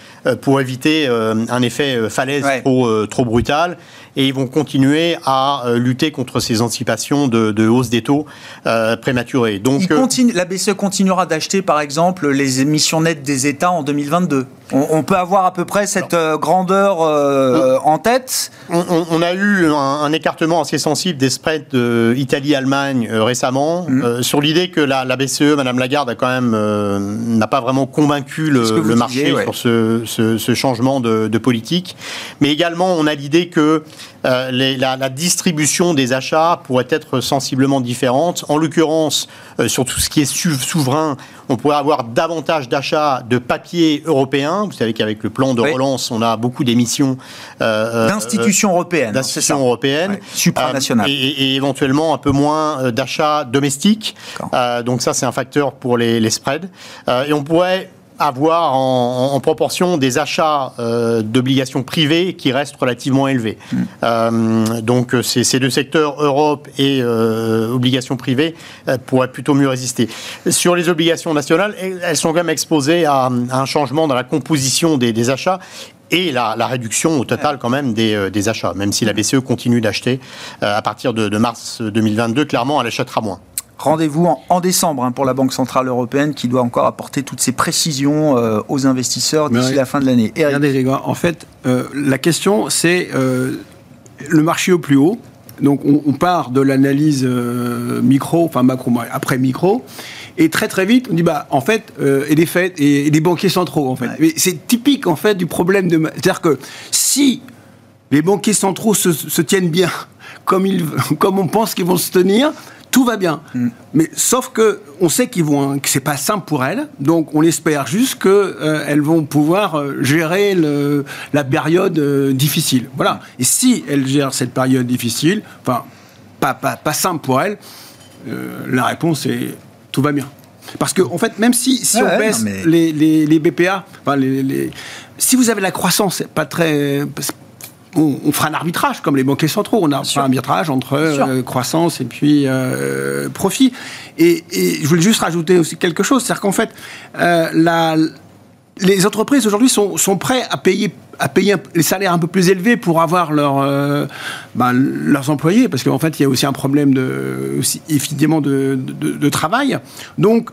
pour éviter un effet falaise trop, trop brutal et ils vont continuer à euh, lutter contre ces anticipations de, hausse des taux euh, prématurés. Donc, euh, la BCE continuera d'acheter, par exemple, les émissions nettes des États en 2022 On, peut avoir à peu près cette euh, grandeur euh, en tête? On, a eu un, écartement assez sensible des spreads Italie-Allemagne récemment mm. sur l'idée que la, BCE, Madame Lagarde, a quand même n'a pas vraiment convaincu le, marché sur ce, changement de, de, politique. Mais également, on a l'idée que euh, la, distribution des achats pourrait être sensiblement différente. En l'occurrence, euh, sur tout ce qui est souverain, on pourrait avoir davantage d'achats de papier européen. Vous savez qu'avec le plan de relance, on a beaucoup d'émissions euh, d'institutions européennes, d'institutions européennes, supranationales, et, éventuellement un peu moins d'achats domestiques. donc ça, c'est un facteur pour les, les spreads. et on pourrait avoir en, proportion des achats euh, d'obligations privées qui restent relativement élevés. Mm. Euh, donc ces, deux secteurs, Europe et euh, obligations privées, pourraient plutôt mieux résister. Sur les obligations nationales, elles sont quand même exposées à, un changement dans la composition des, achats et la, réduction au total quand même des, achats, même si la BCE continue d'acheter à partir de, de, mars 2022, clairement elle achètera moins. Rendez-vous en, décembre hein, pour la Banque Centrale Européenne qui doit encore apporter toutes ces précisions euh, aux investisseurs d'ici la fin de l'année. Regardez les gars, en fait, euh, la question c'est euh, le marché au plus haut. Donc on, part de l'analyse micro, enfin macro, après micro, et très très vite on dit bah en fait et des faits et, des banquiers centraux en fait. C'est typique en fait du problème de, c'est-à-dire que si les banquiers centraux se, se tiennent bien <laughs> comme, ils, comme on pense qu'ils vont se tenir, tout va bien. Mm. Mais sauf que on sait qu'ils vont, que c'est pas simple pour elles, donc on espère juste qu'elles euh, vont pouvoir euh, gérer le, la période euh, difficile. Voilà. Et si elles gèrent cette période difficile, enfin pas, pas, pas simple pour elles, la réponse est tout va bien. Parce que en fait, même si, si on baisse les, les, les, BPA, enfin les, si vous avez la croissance, pas très on, fera un arbitrage comme les banquiers centraux. On a un arbitrage entre euh, croissance et puis euh, profit. Et, je voulais juste rajouter aussi quelque chose, c'est-à-dire qu'en fait, euh, les entreprises aujourd'hui sont, sont prêtes à payer à payer les salaires un peu plus élevés pour avoir ben, leurs employés, parce qu'en fait, il y a aussi un problème de, aussi, évidemment de, de, travail. Donc,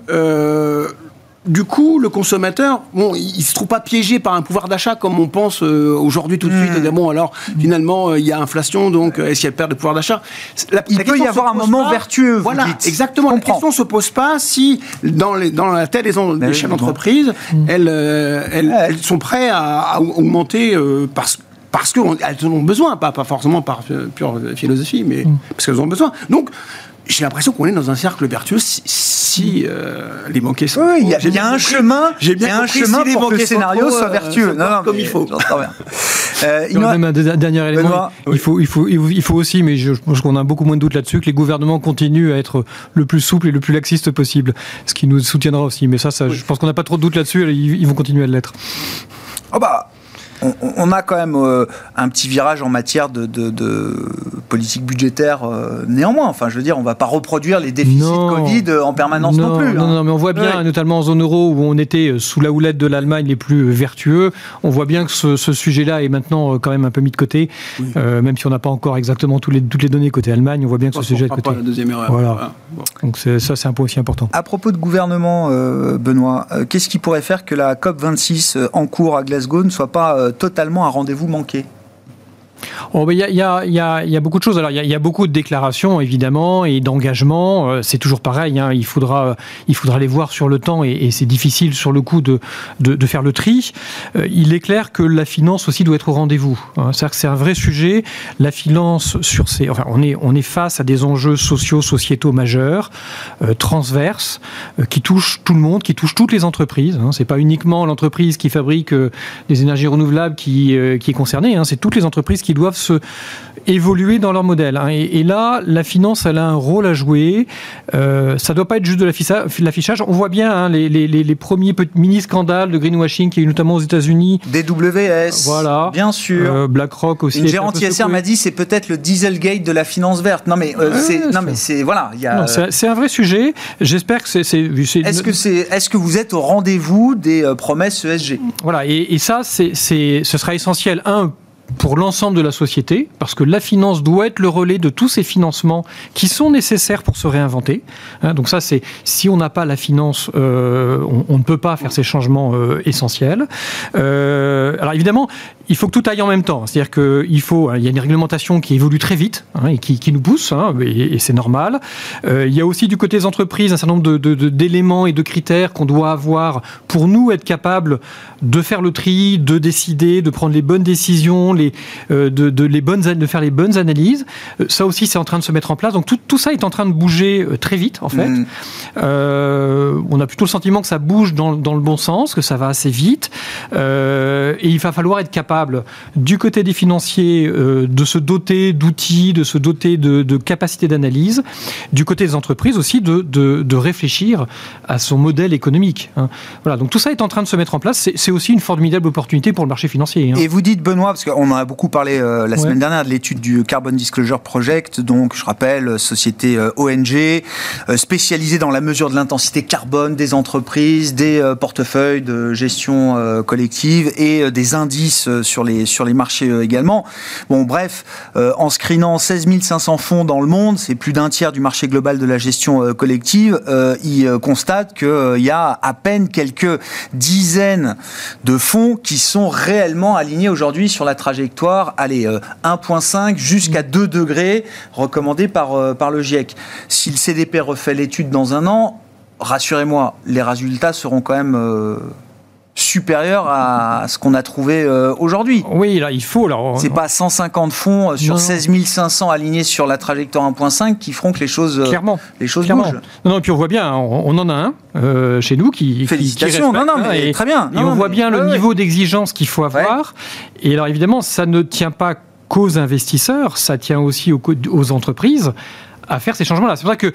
du coup, le consommateur, bon, il se trouve pas piégé par un pouvoir d'achat comme on pense euh, aujourd'hui tout de suite. Hmm. bon, alors finalement, euh, il y a inflation, donc euh, est-ce qu'il y a perte de pouvoir d'achat? Il peut y avoir un moment vertueux. Voilà, exactement. La question ne se pose pas si dans, les, dans la tête des, des chefs d'entreprise, hmm. elles, elles, sont prêtes à, augmenter parce parce qu'elles en ont besoin, pas, pas forcément par pure philosophie, mais hmm. parce qu'elles en ont besoin. Donc, j'ai l'impression qu'on est dans un cercle vertueux si, euh, les banquiers sont. Oui, il y, a un chemin. J'ai bien un chemin pour que le scénario soit euh, vertueux. non, non, comme il faut. <laughs> Euh, il même un dernier élément. Il, faut, il, faut, il faut aussi, mais je, pense qu'on a beaucoup moins de doutes là-dessus, que les gouvernements continuent à être le plus souple et le plus laxiste possible. Ce qui nous soutiendra aussi. Mais ça, ça je pense qu'on n'a pas trop de doutes là-dessus. Ils, ils vont continuer à l'être. Oh bah, on, a quand même euh, un petit virage en matière de, politique budgétaire euh, néanmoins. Enfin, je veux dire, on ne va pas reproduire les déficits Covid euh, en permanence non, plus. Non, hein. non, mais on voit bien, notamment en zone euro, où on était sous la houlette de l'Allemagne les plus vertueux, on voit bien que ce, sujet-là est maintenant quand même un peu mis de côté, même si on n'a pas encore exactement toutes les, toutes les données côté Allemagne, on voit bien que ce sujet est de côté. Pas la deuxième erreur. Voilà. Donc ça, c'est un point aussi important. À propos de gouvernement, Benoît, qu'est-ce qui pourrait faire que la COP26 en cours à Glasgow ne soit pas totalement un rendez-vous manqué Il y, a, beaucoup de choses. Alors, il y, a beaucoup de déclarations, évidemment, et d'engagements. Euh, c'est toujours pareil. Hein. il, faudra, il faudra les voir sur le temps, et, c'est difficile, sur le coup, de, faire le tri. Euh, il est clair que la finance aussi doit être au rendez-vous. Hein. C'est un vrai sujet. La finance, sur ces, on, est, face à des enjeux sociaux, sociétaux majeurs, euh, transverses, qui touchent tout le monde, qui touchent toutes les entreprises. Hein. C'est pas uniquement l'entreprise qui fabrique des énergies renouvelables qui, qui est concernée. Hein. C'est toutes les entreprises qui doivent se évoluer dans leur modèle. Hein. Et, là, la finance, elle a un rôle à jouer. Euh, ça ne doit pas être juste de l'affichage. On voit bien hein, les, les, les, premiers mini-scandales de greenwashing qui y a eu notamment aux États-Unis. DWS, voilà. bien sûr. Euh, BlackRock aussi. Une gérante ISR m'a dit c'est peut-être le Dieselgate de la finance verte. Non mais euh, c'est non mais c'est voilà. c'est un vrai sujet. J'espère que c'est. Est-ce que c'est est-ce que vous êtes au rendez-vous des promesses ESG Voilà et, et ça c'est ce sera essentiel un pour l'ensemble de la société, parce que la finance doit être le relais de tous ces financements qui sont nécessaires pour se réinventer. Hein, donc ça, c'est si on n'a pas la finance, euh, on, ne peut pas faire ces changements euh, essentiels. Euh, alors évidemment, il faut que tout aille en même temps. C'est-à-dire qu'il faut, hein, il y a une réglementation qui évolue très vite hein, et qui, qui, nous pousse, hein, et, et c'est normal. Euh, il y a aussi du côté des entreprises un certain nombre d'éléments de, de, et de critères qu'on doit avoir pour nous être capables de faire le tri, de décider, de prendre les bonnes décisions, les, euh, de, les bonnes, de faire les bonnes analyses. Euh, ça aussi, c'est en train de se mettre en place. Donc tout, tout, ça est en train de bouger très vite, en fait. Mmh. on a plutôt le sentiment que ça bouge dans, dans, le bon sens, que ça va assez vite. et il va falloir être capable, du côté des financiers, de se doter d'outils, de se doter de, de capacités d'analyse. Du côté des entreprises aussi, de, de, de, réfléchir à son modèle économique. Hein. Voilà, donc tout ça est en train de se mettre en place. C'est aussi une formidable opportunité pour le marché financier. Hein. Et vous dites, Benoît, parce qu'on en a beaucoup parlé euh, la ouais. semaine dernière de l'étude du Carbon Disclosure Project, donc je rappelle, euh, société euh, ONG, euh, spécialisée dans la mesure de l'intensité carbone des entreprises, des euh, portefeuilles de gestion euh, collective et des indices sur les, sur les marchés également. Bon, bref, en screenant 16 500 fonds dans le monde, c'est plus d'un tiers du marché global de la gestion collective, il constate qu'il y a à peine quelques dizaines de fonds qui sont réellement alignés aujourd'hui sur la trajectoire, allez, euh, 1,5 jusqu'à 2 degrés recommandés par, euh, par le GIEC. Si le CDP refait l'étude dans un an, rassurez-moi, les résultats seront quand même euh, supérieur à ce qu'on a trouvé euh, aujourd'hui. Oui, là, il faut. Alors, c'est pas 150 fonds sur non. 16 500 alignés sur la trajectoire 1.5 qui feront que les choses, Clairement. les choses Clairement. bougent. Non, non, et puis on voit bien, on, on en a un euh, chez nous qui. Félicitations, qui, qui non, non, mais et, très bien. Non, et on voit mais, bien le ouais, niveau ouais. d'exigence qu'il faut avoir. Ouais. Et alors évidemment, ça ne tient pas qu'aux investisseurs, ça tient aussi aux, aux entreprises à faire ces changements-là. C'est pour ça que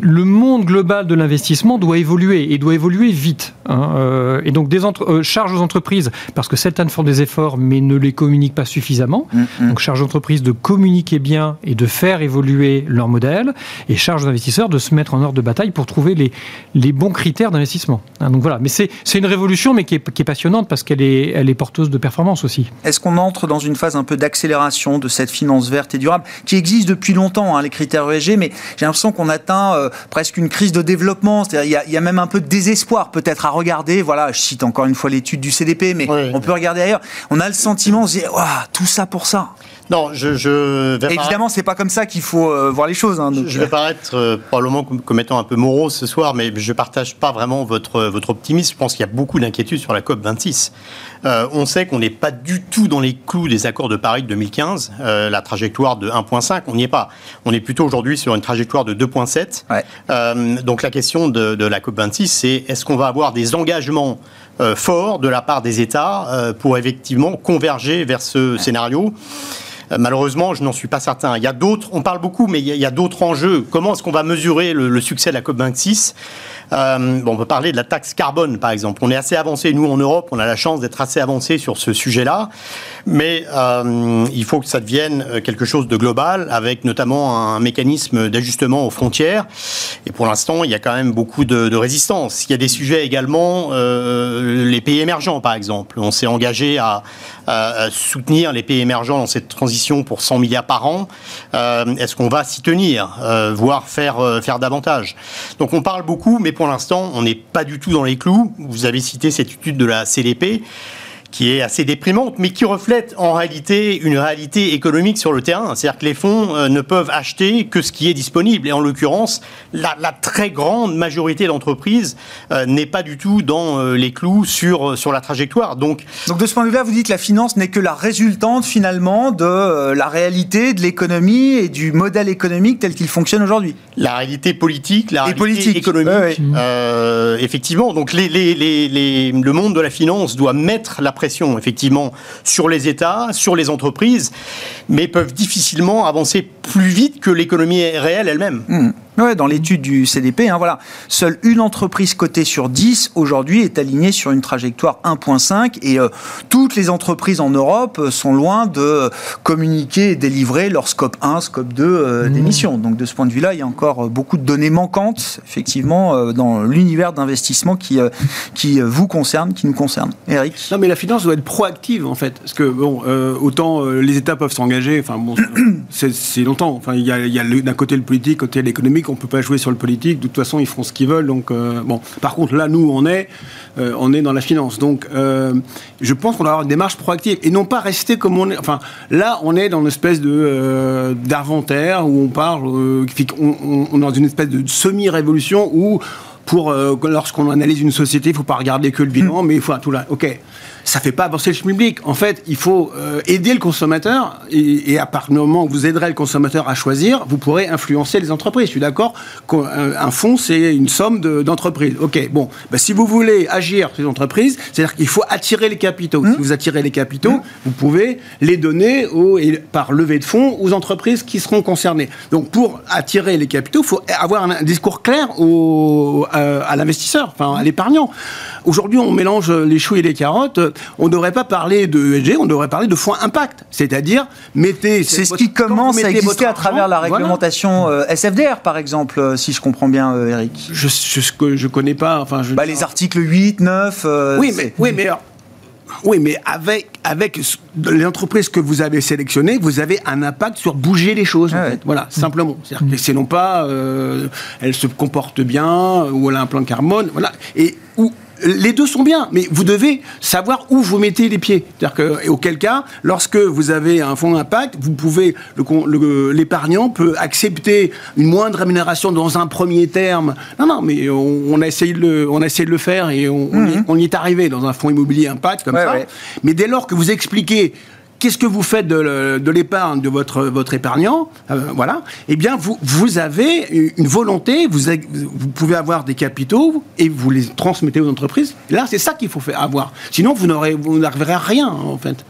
le monde global de l'investissement doit évoluer et doit évoluer vite. Hein. Euh, et donc des entre euh, charges aux entreprises, parce que certaines font des efforts mais ne les communiquent pas suffisamment. Mm -hmm. Donc charge aux entreprises de communiquer bien et de faire évoluer leur modèle, et charge aux investisseurs de se mettre en ordre de bataille pour trouver les, les bons critères d'investissement. Hein. Donc voilà, mais c'est une révolution mais qui est, qui est passionnante parce qu'elle est, elle est porteuse de performance aussi. Est-ce qu'on entre dans une phase un peu d'accélération de cette finance verte et durable qui existe depuis longtemps, hein, les critères ESG mais j'ai l'impression qu'on atteint euh, presque une crise de développement. C'est-à-dire, il y, y, a même un peu de désespoir peut-être à regarder. Voilà, je cite encore une fois l'étude du CDP, mais oui. on peut regarder ailleurs. On a le sentiment, on se dit, wow, tout ça pour ça. Non, je, je vais évidemment, c'est pas comme ça qu'il faut euh, voir les choses. Hein, donc... Je vais paraître euh, probablement comme, comme, étant un peu morose ce soir, mais je partage pas vraiment votre votre optimisme. Je pense qu'il y a beaucoup d'inquiétudes sur la COP 26. Euh, on sait qu'on n'est pas du tout dans les clous des accords de Paris de 2015. Euh, la trajectoire de 1,5, on n'y est pas. On est plutôt aujourd'hui sur une trajectoire de 2,7. Ouais. Euh, donc la question de, de la COP 26, c'est est-ce qu'on va avoir des engagements euh, forts de la part des États euh, pour effectivement converger vers ce ouais. scénario? Malheureusement, je n'en suis pas certain. Il y a d'autres, on parle beaucoup, mais il y a, d'autres enjeux. Comment est-ce qu'on va mesurer le, succès de la COP26 euh, bon, On peut parler de la taxe carbone, par exemple. On est assez avancé, nous, en Europe, on a la chance d'être assez avancé sur ce sujet-là, mais euh, il faut que ça devienne quelque chose de global, avec notamment un mécanisme d'ajustement aux frontières. Et pour l'instant, il y a quand même beaucoup de, résistance. Il y a des sujets également, euh, les pays émergents, par exemple. On s'est engagé à, à, soutenir les pays émergents dans cette transition pour 100 milliards par an. Euh, Est-ce qu'on va s'y tenir, euh, voire faire, euh, faire davantage? Donc on parle beaucoup, mais pour l'instant, on n'est pas du tout dans les clous. Vous avez cité cette étude de la CDP qui est assez déprimante, mais qui reflète en réalité une réalité économique sur le terrain. C'est-à-dire que les fonds euh, ne peuvent acheter que ce qui est disponible. Et en l'occurrence, la, la, très grande majorité d'entreprises euh, n'est pas du tout dans euh, les clous sur, sur la trajectoire. Donc, Donc de ce point de vue-là, vous dites que la finance n'est que la résultante finalement de euh, la réalité de l'économie et du modèle économique tel qu'il fonctionne aujourd'hui. La réalité politique, la et réalité politique. économique. Ouais, ouais. effectivement, donc les, les, les, le monde de la finance doit mettre la pression, effectivement, sur les États, sur les entreprises, mais peuvent difficilement avancer plus vite que l'économie réelle elle-même. Mmh. Ouais, dans l'étude du CDP, hein, voilà. Seule une entreprise cotée sur 10 aujourd'hui est alignée sur une trajectoire 1.5 et euh, toutes les entreprises en Europe euh, sont loin de communiquer et délivrer leur scope 1, scope 2 euh, mmh. d'émissions. Donc de ce point de vue-là, il y a encore beaucoup de données manquantes, effectivement, dans l'univers d'investissement qui, qui vous concerne, qui nous concerne. Eric? Non, mais la finance doit être proactive, en fait. Parce que, bon, autant les États peuvent s'engager, enfin, bon, <clears throat> c'est longtemps. Enfin, il y a, a d'un côté le politique, côté l'économique on peut pas jouer sur le politique. De toute façon, ils feront ce qu'ils veulent. Donc, euh, bon. Par contre, là, nous, on est, euh, on est dans la finance. Donc, euh, je pense qu'on doit avoir une démarche proactive et non pas rester comme on est. Enfin, là, on est dans une espèce de d'inventaire où on parle, on, on, est dans une espèce de semi-révolution où pour lorsqu'on analyse une société, il faut pas regarder que le bilan, hmm. mais il faut tout là. Ok, ça fait pas avancer le public. En fait, il faut euh, aider le consommateur et, à partir du moment où vous aiderez le consommateur à choisir, vous pourrez influencer les entreprises. Je suis d'accord qu'un fonds, c'est une somme d'entreprises. ok, bon, bah, si vous voulez agir sur les entreprises, c'est-à-dire qu'il faut attirer les capitaux. Si mmh. vous attirez les capitaux, mmh. vous pouvez les donner et par levée de fonds aux entreprises qui seront concernées. Donc, pour attirer les capitaux, il faut avoir un, discours clair au, euh, à l'investisseur, enfin à l'épargnant. Aujourd'hui, on mélange les choux et les carottes. On ne devrait pas parler de ESG, on devrait parler de fonds impact. C'est-à-dire, mettez. C'est ce qui commence à exister à travers la réglementation euh, SFDR, par exemple, euh, si je comprends bien, euh, Eric. Je ne je, connais pas. Enfin, bah, les articles 8, 9. oui, mais, oui, mais oui, mais avec, avec les entreprises que vous avez sélectionnées, vous avez un impact sur bouger les choses. en fait. Voilà, simplement. C'est-à-dire que c'est non pas elle se comporte bien ou elle a un plan de carbone. Voilà. Et où les deux sont bien, mais vous devez savoir où vous mettez les pieds. C'est-à-dire que, auquel cas, lorsque vous avez un fonds d'impact, vous pouvez, l'épargnant peut accepter une moindre rémunération dans un premier terme. Non, non, mais on, a essayé de le, on a essayé de le faire et on, y, mhm. est arrivé dans un fonds immobilier impact comme ça. Mais dès lors que vous expliquez Qu'est-ce que vous faites de, l'épargne de votre, votre épargnant euh, Voilà. Eh bien, vous, vous avez une volonté, vous, vous pouvez avoir des capitaux et vous les transmettez aux entreprises. Là, c'est ça qu'il faut faire, avoir. Sinon, vous n'arriverez à rien, en fait.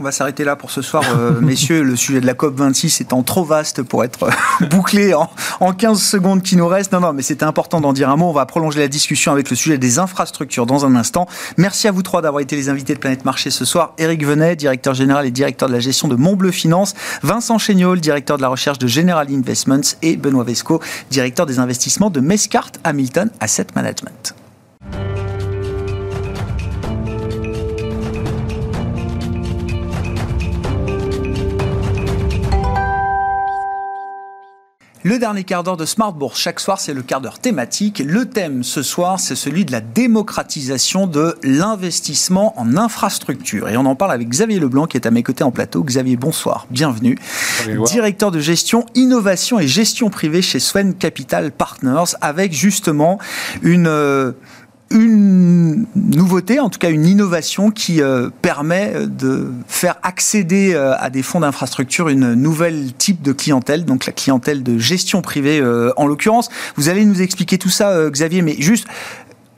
On va s'arrêter là pour ce soir, euh, <laughs> messieurs. Le sujet de la COP26 étant trop vaste pour être euh, <laughs> bouclé en, en 15 secondes qui nous restent. Non, non, mais c'était important d'en dire un mot. On va prolonger la discussion avec le sujet des infrastructures dans un instant. Merci à vous trois d'avoir été les invités de Planète Marché ce soir. Éric Venet, directeur général et directeur de la gestion de Montbleu Finance. Vincent Chéniol, directeur de la recherche de General Investments. Et Benoît Vesco, directeur des investissements de Mescart Hamilton Asset Management. Le dernier quart d'heure de Smart Bourse, chaque soir, c'est le quart d'heure thématique. Le thème ce soir, c'est celui de la démocratisation de l'investissement en infrastructure. Et on en parle avec Xavier Leblanc, qui est à mes côtés en plateau. Xavier, bonsoir, bienvenue. Directeur de gestion, innovation et gestion privée chez Swen Capital Partners, avec justement une... Euh, une nouveauté, en tout cas une innovation qui euh, permet de faire accéder euh, à des fonds d'infrastructure une nouvelle type de clientèle, donc la clientèle de gestion privée euh, en l'occurrence. Vous allez nous expliquer tout ça, Xavier, mais juste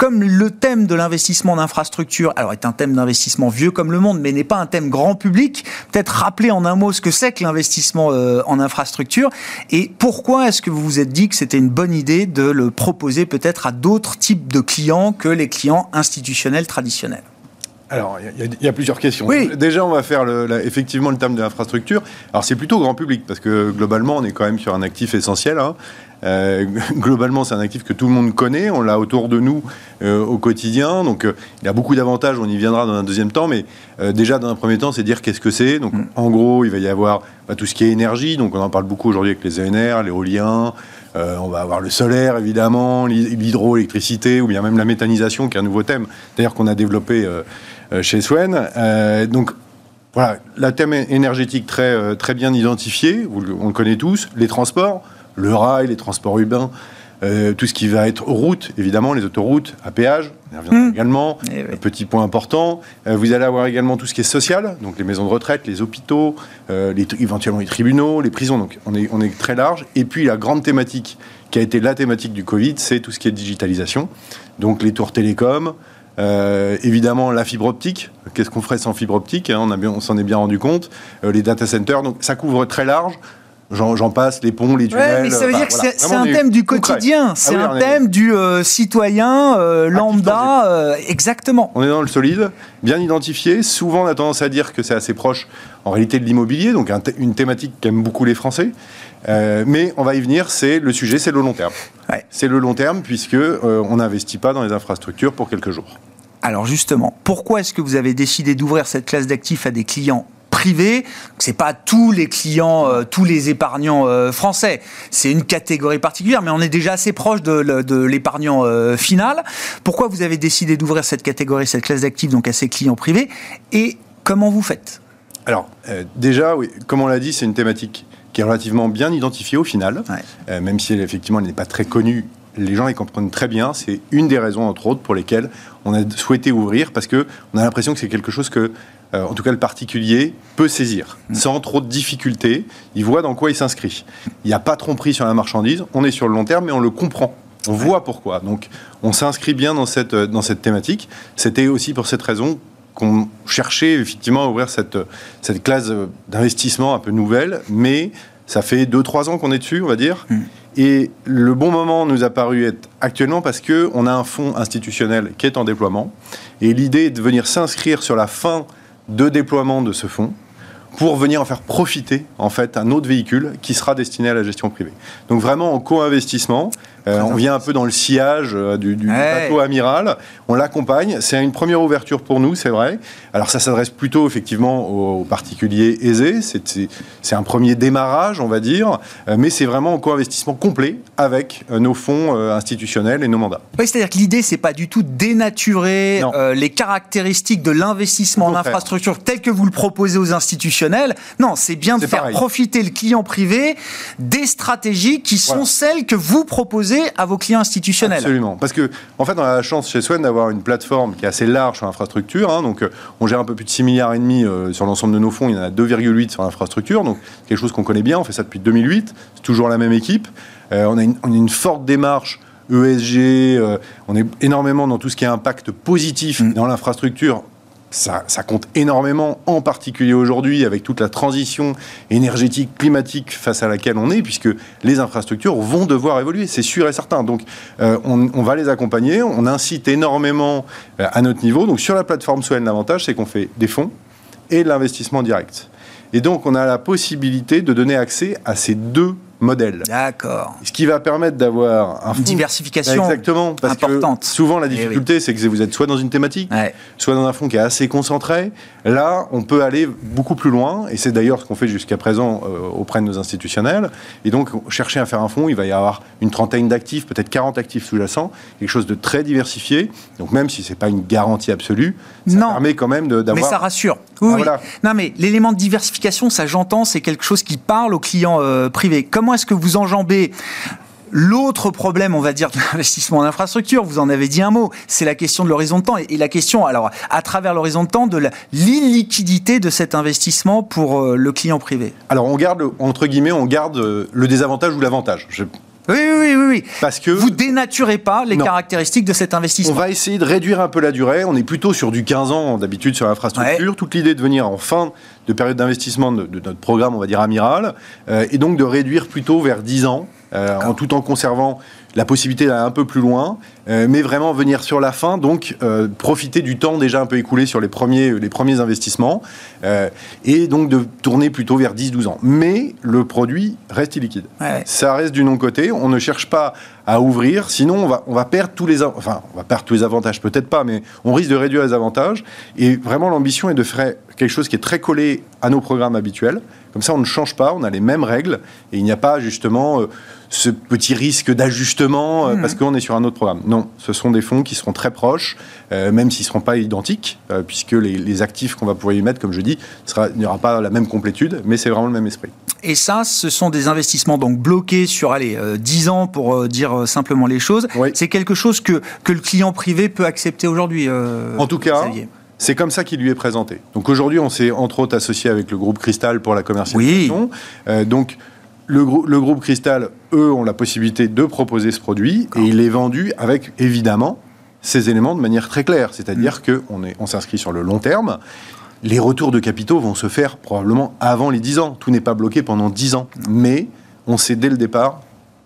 comme le thème de l'investissement en infrastructure, alors est un thème d'investissement vieux comme le monde, mais n'est pas un thème grand public, peut-être rappeler en un mot ce que c'est que l'investissement euh, en infrastructure et pourquoi est-ce que vous vous êtes dit que c'était une bonne idée de le proposer peut-être à d'autres types de clients que les clients institutionnels traditionnels? Alors, il y, a plusieurs questions. Déjà, on va faire effectivement le thème de l'infrastructure. Alors, c'est plutôt grand public, parce que globalement, on est quand même sur un actif essentiel. Hein. Euh, globalement, c'est un actif que tout le monde connaît, on l'a autour de nous euh, au quotidien, donc euh, il a beaucoup d'avantages, on y viendra dans un deuxième temps, mais déjà dans un premier temps, c'est dire qu'est-ce que c'est. Donc mm. en gros, il va y avoir bah, tout ce qui est énergie, donc on en parle beaucoup aujourd'hui avec les ENR, l'éolien, on va avoir le solaire évidemment, l'hydroélectricité, ou bien même la méthanisation, qui est un nouveau thème, d'ailleurs qu'on a développé chez Swen. donc voilà, la thème énergétique très, très bien identifié, on le connaît tous, les transports le rail, les transports urbains, euh, tout ce qui va être route, évidemment, les autoroutes à péage, on y reviendra hmm. également. Eh petit point important. Euh, vous allez avoir également tout ce qui est social, donc les maisons de retraite, les hôpitaux, euh, les, éventuellement les tribunaux, les prisons. Donc on est, on est très large. Et puis la grande thématique qui a été la thématique du Covid, c'est tout ce qui est digitalisation. Donc les tours télécom, évidemment, la fibre optique. Qu'est-ce qu'on ferait sans fibre optique hein, On, on s'en est bien rendu compte. les data centers. Donc, ça couvre très large j'en passe, les ponts, les tunnels. mais ça veut dire que c'est un thème du quotidien, ah c'est un thème du citoyen lambda, exactement. On est dans le solide, bien identifié. Souvent, on a tendance à dire que c'est assez proche, en réalité, de l'immobilier, donc une thématique qu'aiment beaucoup les Français. mais on va y venir, c'est le sujet, c'est le long terme. C'est le long terme puisque on n'investit pas dans les infrastructures pour quelques jours. Alors justement, pourquoi est-ce que vous avez décidé d'ouvrir cette classe d'actifs à des clients privés C'est pas tous les clients, euh, tous les épargnants euh, français. C'est une catégorie particulière, mais on est déjà assez proche de, l'épargnant euh, final. Pourquoi vous avez décidé d'ouvrir cette catégorie, cette classe d'actifs donc à ces clients privés? Et comment vous faites? Alors déjà, oui, comme on l'a dit, c'est une thématique qui est relativement bien identifiée au final, même si elle, effectivement elle n'est pas très connue les gens y comprennent très bien. C'est une des raisons, entre autres, pour lesquelles on a souhaité ouvrir, parce que on a l'impression que c'est quelque chose que, euh, en tout cas, le particulier peut saisir mm. sans trop de difficultés. Il voit dans quoi il s'inscrit. Il n'y a pas tromperie sur la marchandise. On est sur le long terme, mais on le comprend. On voit pourquoi. Donc, on s'inscrit bien dans cette, euh, dans cette thématique. C'était aussi pour cette raison qu'on cherchait effectivement à ouvrir cette, cette classe d'investissement un peu nouvelle, mais ça fait 2-3 ans qu'on est dessus, on va dire. Mm. Et le bon moment nous a paru être actuellement parce qu'on a un fonds institutionnel qui est en déploiement. Et l'idée est de venir s'inscrire sur la fin de déploiement de ce fonds pour venir en faire profiter en fait un autre véhicule qui sera destiné à la gestion privée. Donc vraiment en co-investissement, euh, on vient un peu dans le sillage euh, du, bateau amiral. On l'accompagne. C'est une première ouverture pour nous, c'est vrai. Alors ça s'adresse plutôt effectivement aux, particuliers aisés. C'est un premier démarrage, on va dire, euh, mais c'est vraiment un co-investissement complet avec nos fonds institutionnels et nos mandats. Oui, c'est-à-dire que l'idée, c'est pas du tout dénaturer les caractéristiques de l'investissement en infrastructure tel que vous le proposez aux institutionnels. Non, c'est bien de faire profiter le client privé des stratégies qui sont celles que vous proposez à vos clients institutionnels. Absolument. Parce que, en fait, on a la chance chez Swen d'avoir une plateforme qui est assez large sur l'infrastructure. Hein. donc, euh, on gère un peu plus de 6 milliards et demi euh, sur l'ensemble de nos fonds. Il y en a 2,8 sur l'infrastructure. Donc, quelque chose qu'on connaît bien. On fait ça depuis 2008. C'est toujours la même équipe. Euh, on, a une, forte démarche ESG, on est énormément dans tout ce qui est impact positif mm. dans l'infrastructure, ça, compte énormément, en particulier aujourd'hui avec toute la transition énergétique, climatique face à laquelle on est, puisque les infrastructures vont devoir évoluer, c'est sûr et certain. Donc euh, on, va les accompagner, on incite énormément euh, à notre niveau. Donc sur la plateforme Soen, l'avantage, c'est qu'on fait des fonds et de l'investissement direct. Et donc on a la possibilité de donner accès à ces deux modèle. D'accord. Ce qui va permettre d'avoir un une diversification exactement, parce importante. Que souvent, la eh difficulté, c'est que vous êtes soit dans une thématique, soit dans un fonds qui est assez concentré. Là, on peut aller beaucoup plus loin, et c'est d'ailleurs ce qu'on fait jusqu'à présent euh, auprès de nos institutionnels. Et donc, chercher à faire un fonds, il va y avoir une trentaine d'actifs, peut-être 40 actifs sous-jacents, quelque chose de très diversifié. Donc, même si c'est pas une garantie absolue, ça permet quand même d'avoir. Mais ça rassure. Oui, ah, Non, mais l'élément de diversification, ça j'entends, c'est quelque chose qui parle aux clients euh, privés. Comment est-ce que vous enjambez L'autre problème, on va dire, de l'investissement en infrastructure, vous en avez dit un mot, c'est la question de l'horizon de temps. Et la question, alors, à travers l'horizon de temps, de l'illiquidité de cet investissement pour euh, le client privé. Alors, on garde, entre guillemets, on garde euh, le désavantage ou l'avantage. Oui, oui, oui, oui. Parce que vous dénaturez pas les caractéristiques de cet investissement. On va essayer de réduire un peu la durée. On est plutôt sur du 15 ans d'habitude sur l'infrastructure. Toute l'idée de venir en fin de période d'investissement de, notre programme, on va dire amiral, euh, et donc de réduire plutôt vers 10 ans, euh, en tout en conservant la possibilité d'aller un peu plus loin, euh, mais vraiment venir sur la fin, donc euh, profiter du temps déjà un peu écoulé sur les premiers, les premiers investissements, euh, et donc de tourner plutôt vers 10-12 ans. Mais le produit reste illiquide. Ça reste du non-côté, on ne cherche pas à ouvrir, sinon on va, on va perdre tous les, enfin, on va perdre tous les avantages, peut-être pas, mais on risque de réduire les avantages, et vraiment l'ambition est de faire quelque chose qui est très collé à nos programmes habituels, comme ça on ne change pas, on a les mêmes règles, et il n'y a pas justement ce petit risque d'ajustement euh, parce mmh. qu'on est sur un autre programme. Non, ce sont des fonds qui seront très proches, euh, même s'ils ne seront pas identiques, euh, puisque les, actifs qu'on va pouvoir y mettre, comme je dis, il n'y aura pas la même complétude, mais c'est vraiment le même esprit. Et ça, ce sont des investissements donc bloqués sur allez, 10 ans pour dire simplement les choses. C'est quelque chose que, que le client privé peut accepter aujourd'hui. en tout cas, c'est comme ça qu'il lui est présenté. Donc aujourd'hui, on s'est entre autres associé avec le groupe Cristal pour la commercialisation. Oui. donc le, groupe Cristal, eux, ont la possibilité de proposer ce produit et il est vendu avec, évidemment, ces éléments de manière très claire. C'est-à-dire mm. qu'on on s'inscrit sur le long terme. les retours de capitaux vont se faire probablement avant les 10 ans. Tout n'est pas bloqué pendant 10 ans. Mais on sait dès le départ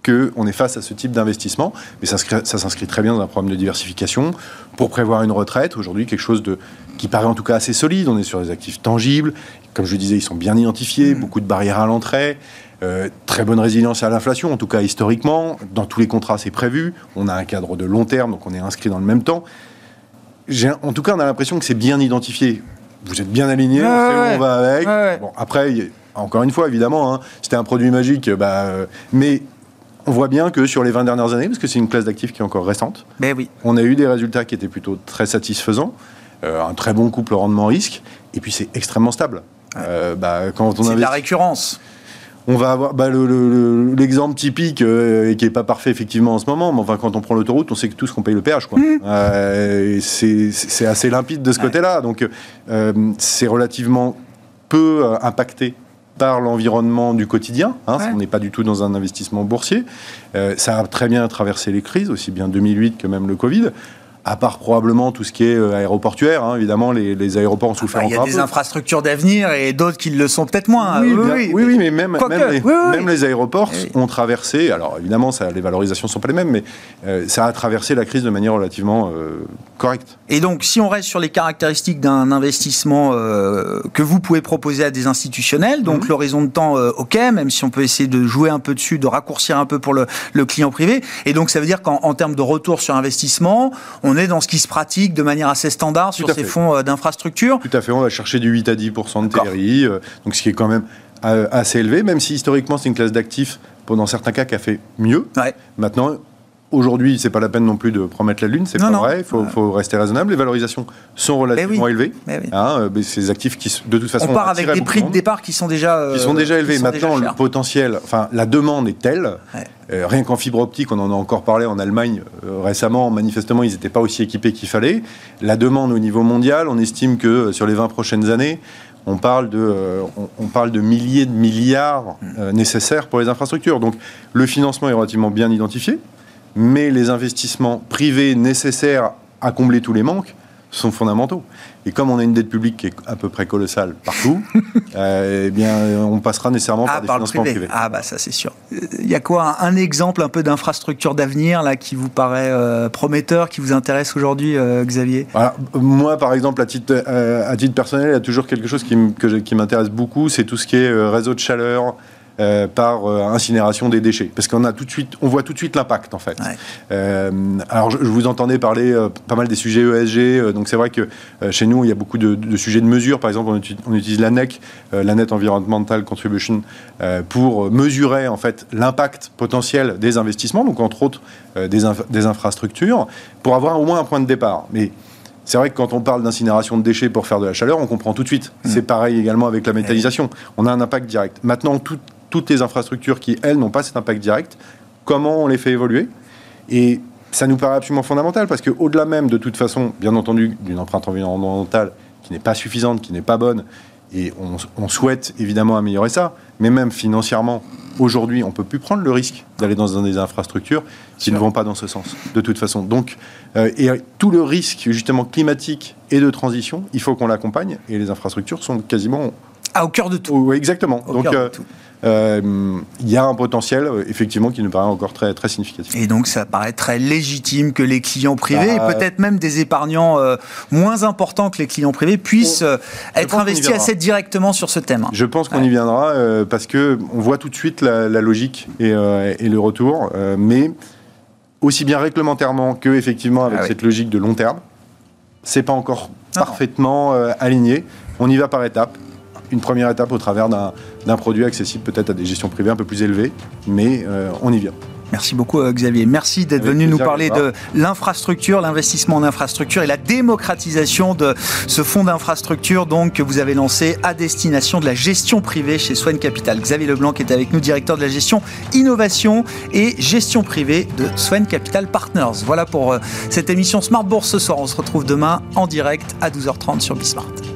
qu'on est face à ce type d'investissement. Mais ça, s'inscrit très bien dans un programme de diversification pour prévoir une retraite. Aujourd'hui, quelque chose de, qui paraît en tout cas assez solide. On est sur des actifs tangibles. Comme je disais, ils sont bien identifiés, mmh. beaucoup de barrières à l'entrée. Euh, très bonne résilience à l'inflation, en tout cas historiquement. Dans tous les contrats, c'est prévu. On a un cadre de long terme, donc on est inscrit dans le même temps. En tout cas, on a l'impression que c'est bien identifié. Vous êtes bien aligné, on sait où on va avec. Bon, après, encore une fois, évidemment, hein, c'était un produit magique, bah, euh, mais on voit bien que sur les 20 dernières années, parce que c'est une classe d'actifs qui est encore récente, mais ben oui. on a eu des résultats qui étaient plutôt très satisfaisants, euh, un très bon couple rendement-risque, et puis c'est extrêmement stable. Bah, quand on c'est de la récurrence on va avoir bah, l'exemple typique euh, et qui est pas parfait effectivement en ce moment, mais enfin quand on prend l'autoroute, on sait que tous qu'on paye le péage, quoi. Mmh. Euh, c'est assez limpide de ce côté-là, donc euh, c'est relativement peu impacté par l'environnement du quotidien. Hein, On n'est pas du tout dans un investissement boursier. ça a très bien traversé les crises, aussi bien 2008 que même le Covid à part probablement tout ce qui est euh, aéroportuaire. Hein, évidemment, les, aéroports ont souffert Il y a des infrastructures d'avenir et d'autres qui le sont peut-être moins. Oui, oui, oui, mais même, même, les, aéroports eh ont traversé, alors évidemment, ça, les valorisations ne sont pas les mêmes, mais euh, ça a traversé la crise de manière relativement euh, correcte. Et donc, si on reste sur les caractéristiques d'un investissement que vous pouvez proposer à des institutionnels, donc mhm. l'horizon de temps, ok, même si on peut essayer de jouer un peu dessus, de raccourcir un peu pour le, le client privé, et donc ça veut dire qu'en termes de retour sur investissement, on on est dans ce qui se pratique de manière assez standard sur ces fonds euh, d'infrastructure. Tout à fait, on va chercher du 8 à 10% de TRI, euh, donc ce qui est quand même euh, assez élevé, même si historiquement c'est une classe d'actifs, dans certains cas, qui a fait mieux. Maintenant, Aujourd'hui, c'est pas la peine non plus de promettre la lune, c'est pas vrai. Il faut, rester raisonnable. Les valorisations sont relativement élevées. Hein, ces actifs qui, de toute façon, on part avec des prix de départ qui sont déjà qui sont déjà élevés. Maintenant, le potentiel, enfin, la demande est telle. Euh, rien qu'en fibre optique, on en a encore parlé en Allemagne euh, récemment. Manifestement, ils n'étaient pas aussi équipés qu'il fallait. La demande au niveau mondial, on estime que euh, sur les 20 prochaines années, on parle de, on, parle de milliers de milliards nécessaires pour les infrastructures. Donc, le financement est relativement bien identifié mais les investissements privés nécessaires à combler tous les manques sont fondamentaux. Et comme on a une dette publique qui est à peu près colossale partout, <laughs> euh, eh bien, on passera nécessairement par ah, des financements privés. Ah bah ça c'est sûr. Il y a quoi? Un, exemple un peu d'infrastructure d'avenir là qui vous paraît euh, prometteur, qui vous intéresse aujourd'hui, euh, Xavier? Moi, par exemple, à titre, à titre personnel, il y a toujours quelque chose qui m'intéresse beaucoup, c'est tout ce qui est réseau de chaleur, euh, par euh, incinération des déchets, parce qu'on a tout de suite, on voit tout de suite l'impact en fait. Euh, alors je, vous entendais parler pas mal des sujets ESG, donc c'est vrai que chez nous il y a beaucoup de, sujets de mesure. Par exemple, on utilise, l'ANEC, la Net Environmental Contribution, pour mesurer en fait l'impact potentiel des investissements, donc entre autres des, des infrastructures, pour avoir au moins un point de départ. Mais c'est vrai que quand on parle d'incinération de déchets pour faire de la chaleur, on comprend tout de suite. Mm. C'est pareil également avec la métallisation. On a un impact direct. Maintenant, tout, toutes les infrastructures qui, elles, n'ont pas cet impact direct, comment on les fait évoluer? Et ça nous paraît absolument fondamental parce qu'au-delà même, de toute façon, bien entendu, d'une empreinte environnementale qui n'est pas suffisante, qui n'est pas bonne, et on, souhaite évidemment améliorer ça, mais même financièrement, aujourd'hui, on ne peut plus prendre le risque d'aller dans des infrastructures qui ne vont pas dans ce sens, de toute façon. Donc, euh, et tout le risque, justement, climatique et de transition, il faut qu'on l'accompagne, et les infrastructures sont quasiment... Ah, au cœur de tout. Oui, exactement. Donc, euh, euh, il y a un potentiel euh, effectivement qui nous paraît encore très, très significatif. Et donc ça paraît très légitime que les clients privés, et bah, peut-être même des épargnants euh, moins importants que les clients privés, puissent être investis assez directement sur ce thème. Je pense qu'on y viendra parce que on voit tout de suite la, logique et, et, le retour, mais aussi bien réglementairement que effectivement avec ah cette logique de long terme, c'est pas encore parfaitement aligné. On y va par étapes une première étape au travers d'un produit accessible peut-être à des gestions privées un peu plus élevées, mais euh, on y vient. Merci beaucoup euh, Xavier. Merci d'être venu nous parler de l'infrastructure, l'investissement en infrastructure et la démocratisation de ce fonds d'infrastructure donc que vous avez lancé à destination de la gestion privée chez Swan Capital. Xavier Leblanc qui est avec nous, directeur de la gestion innovation et gestion privée de Swan Capital Partners. Voilà pour euh, cette émission Smart Bourse ce soir. On se retrouve demain en direct à 12h30 sur Bismart.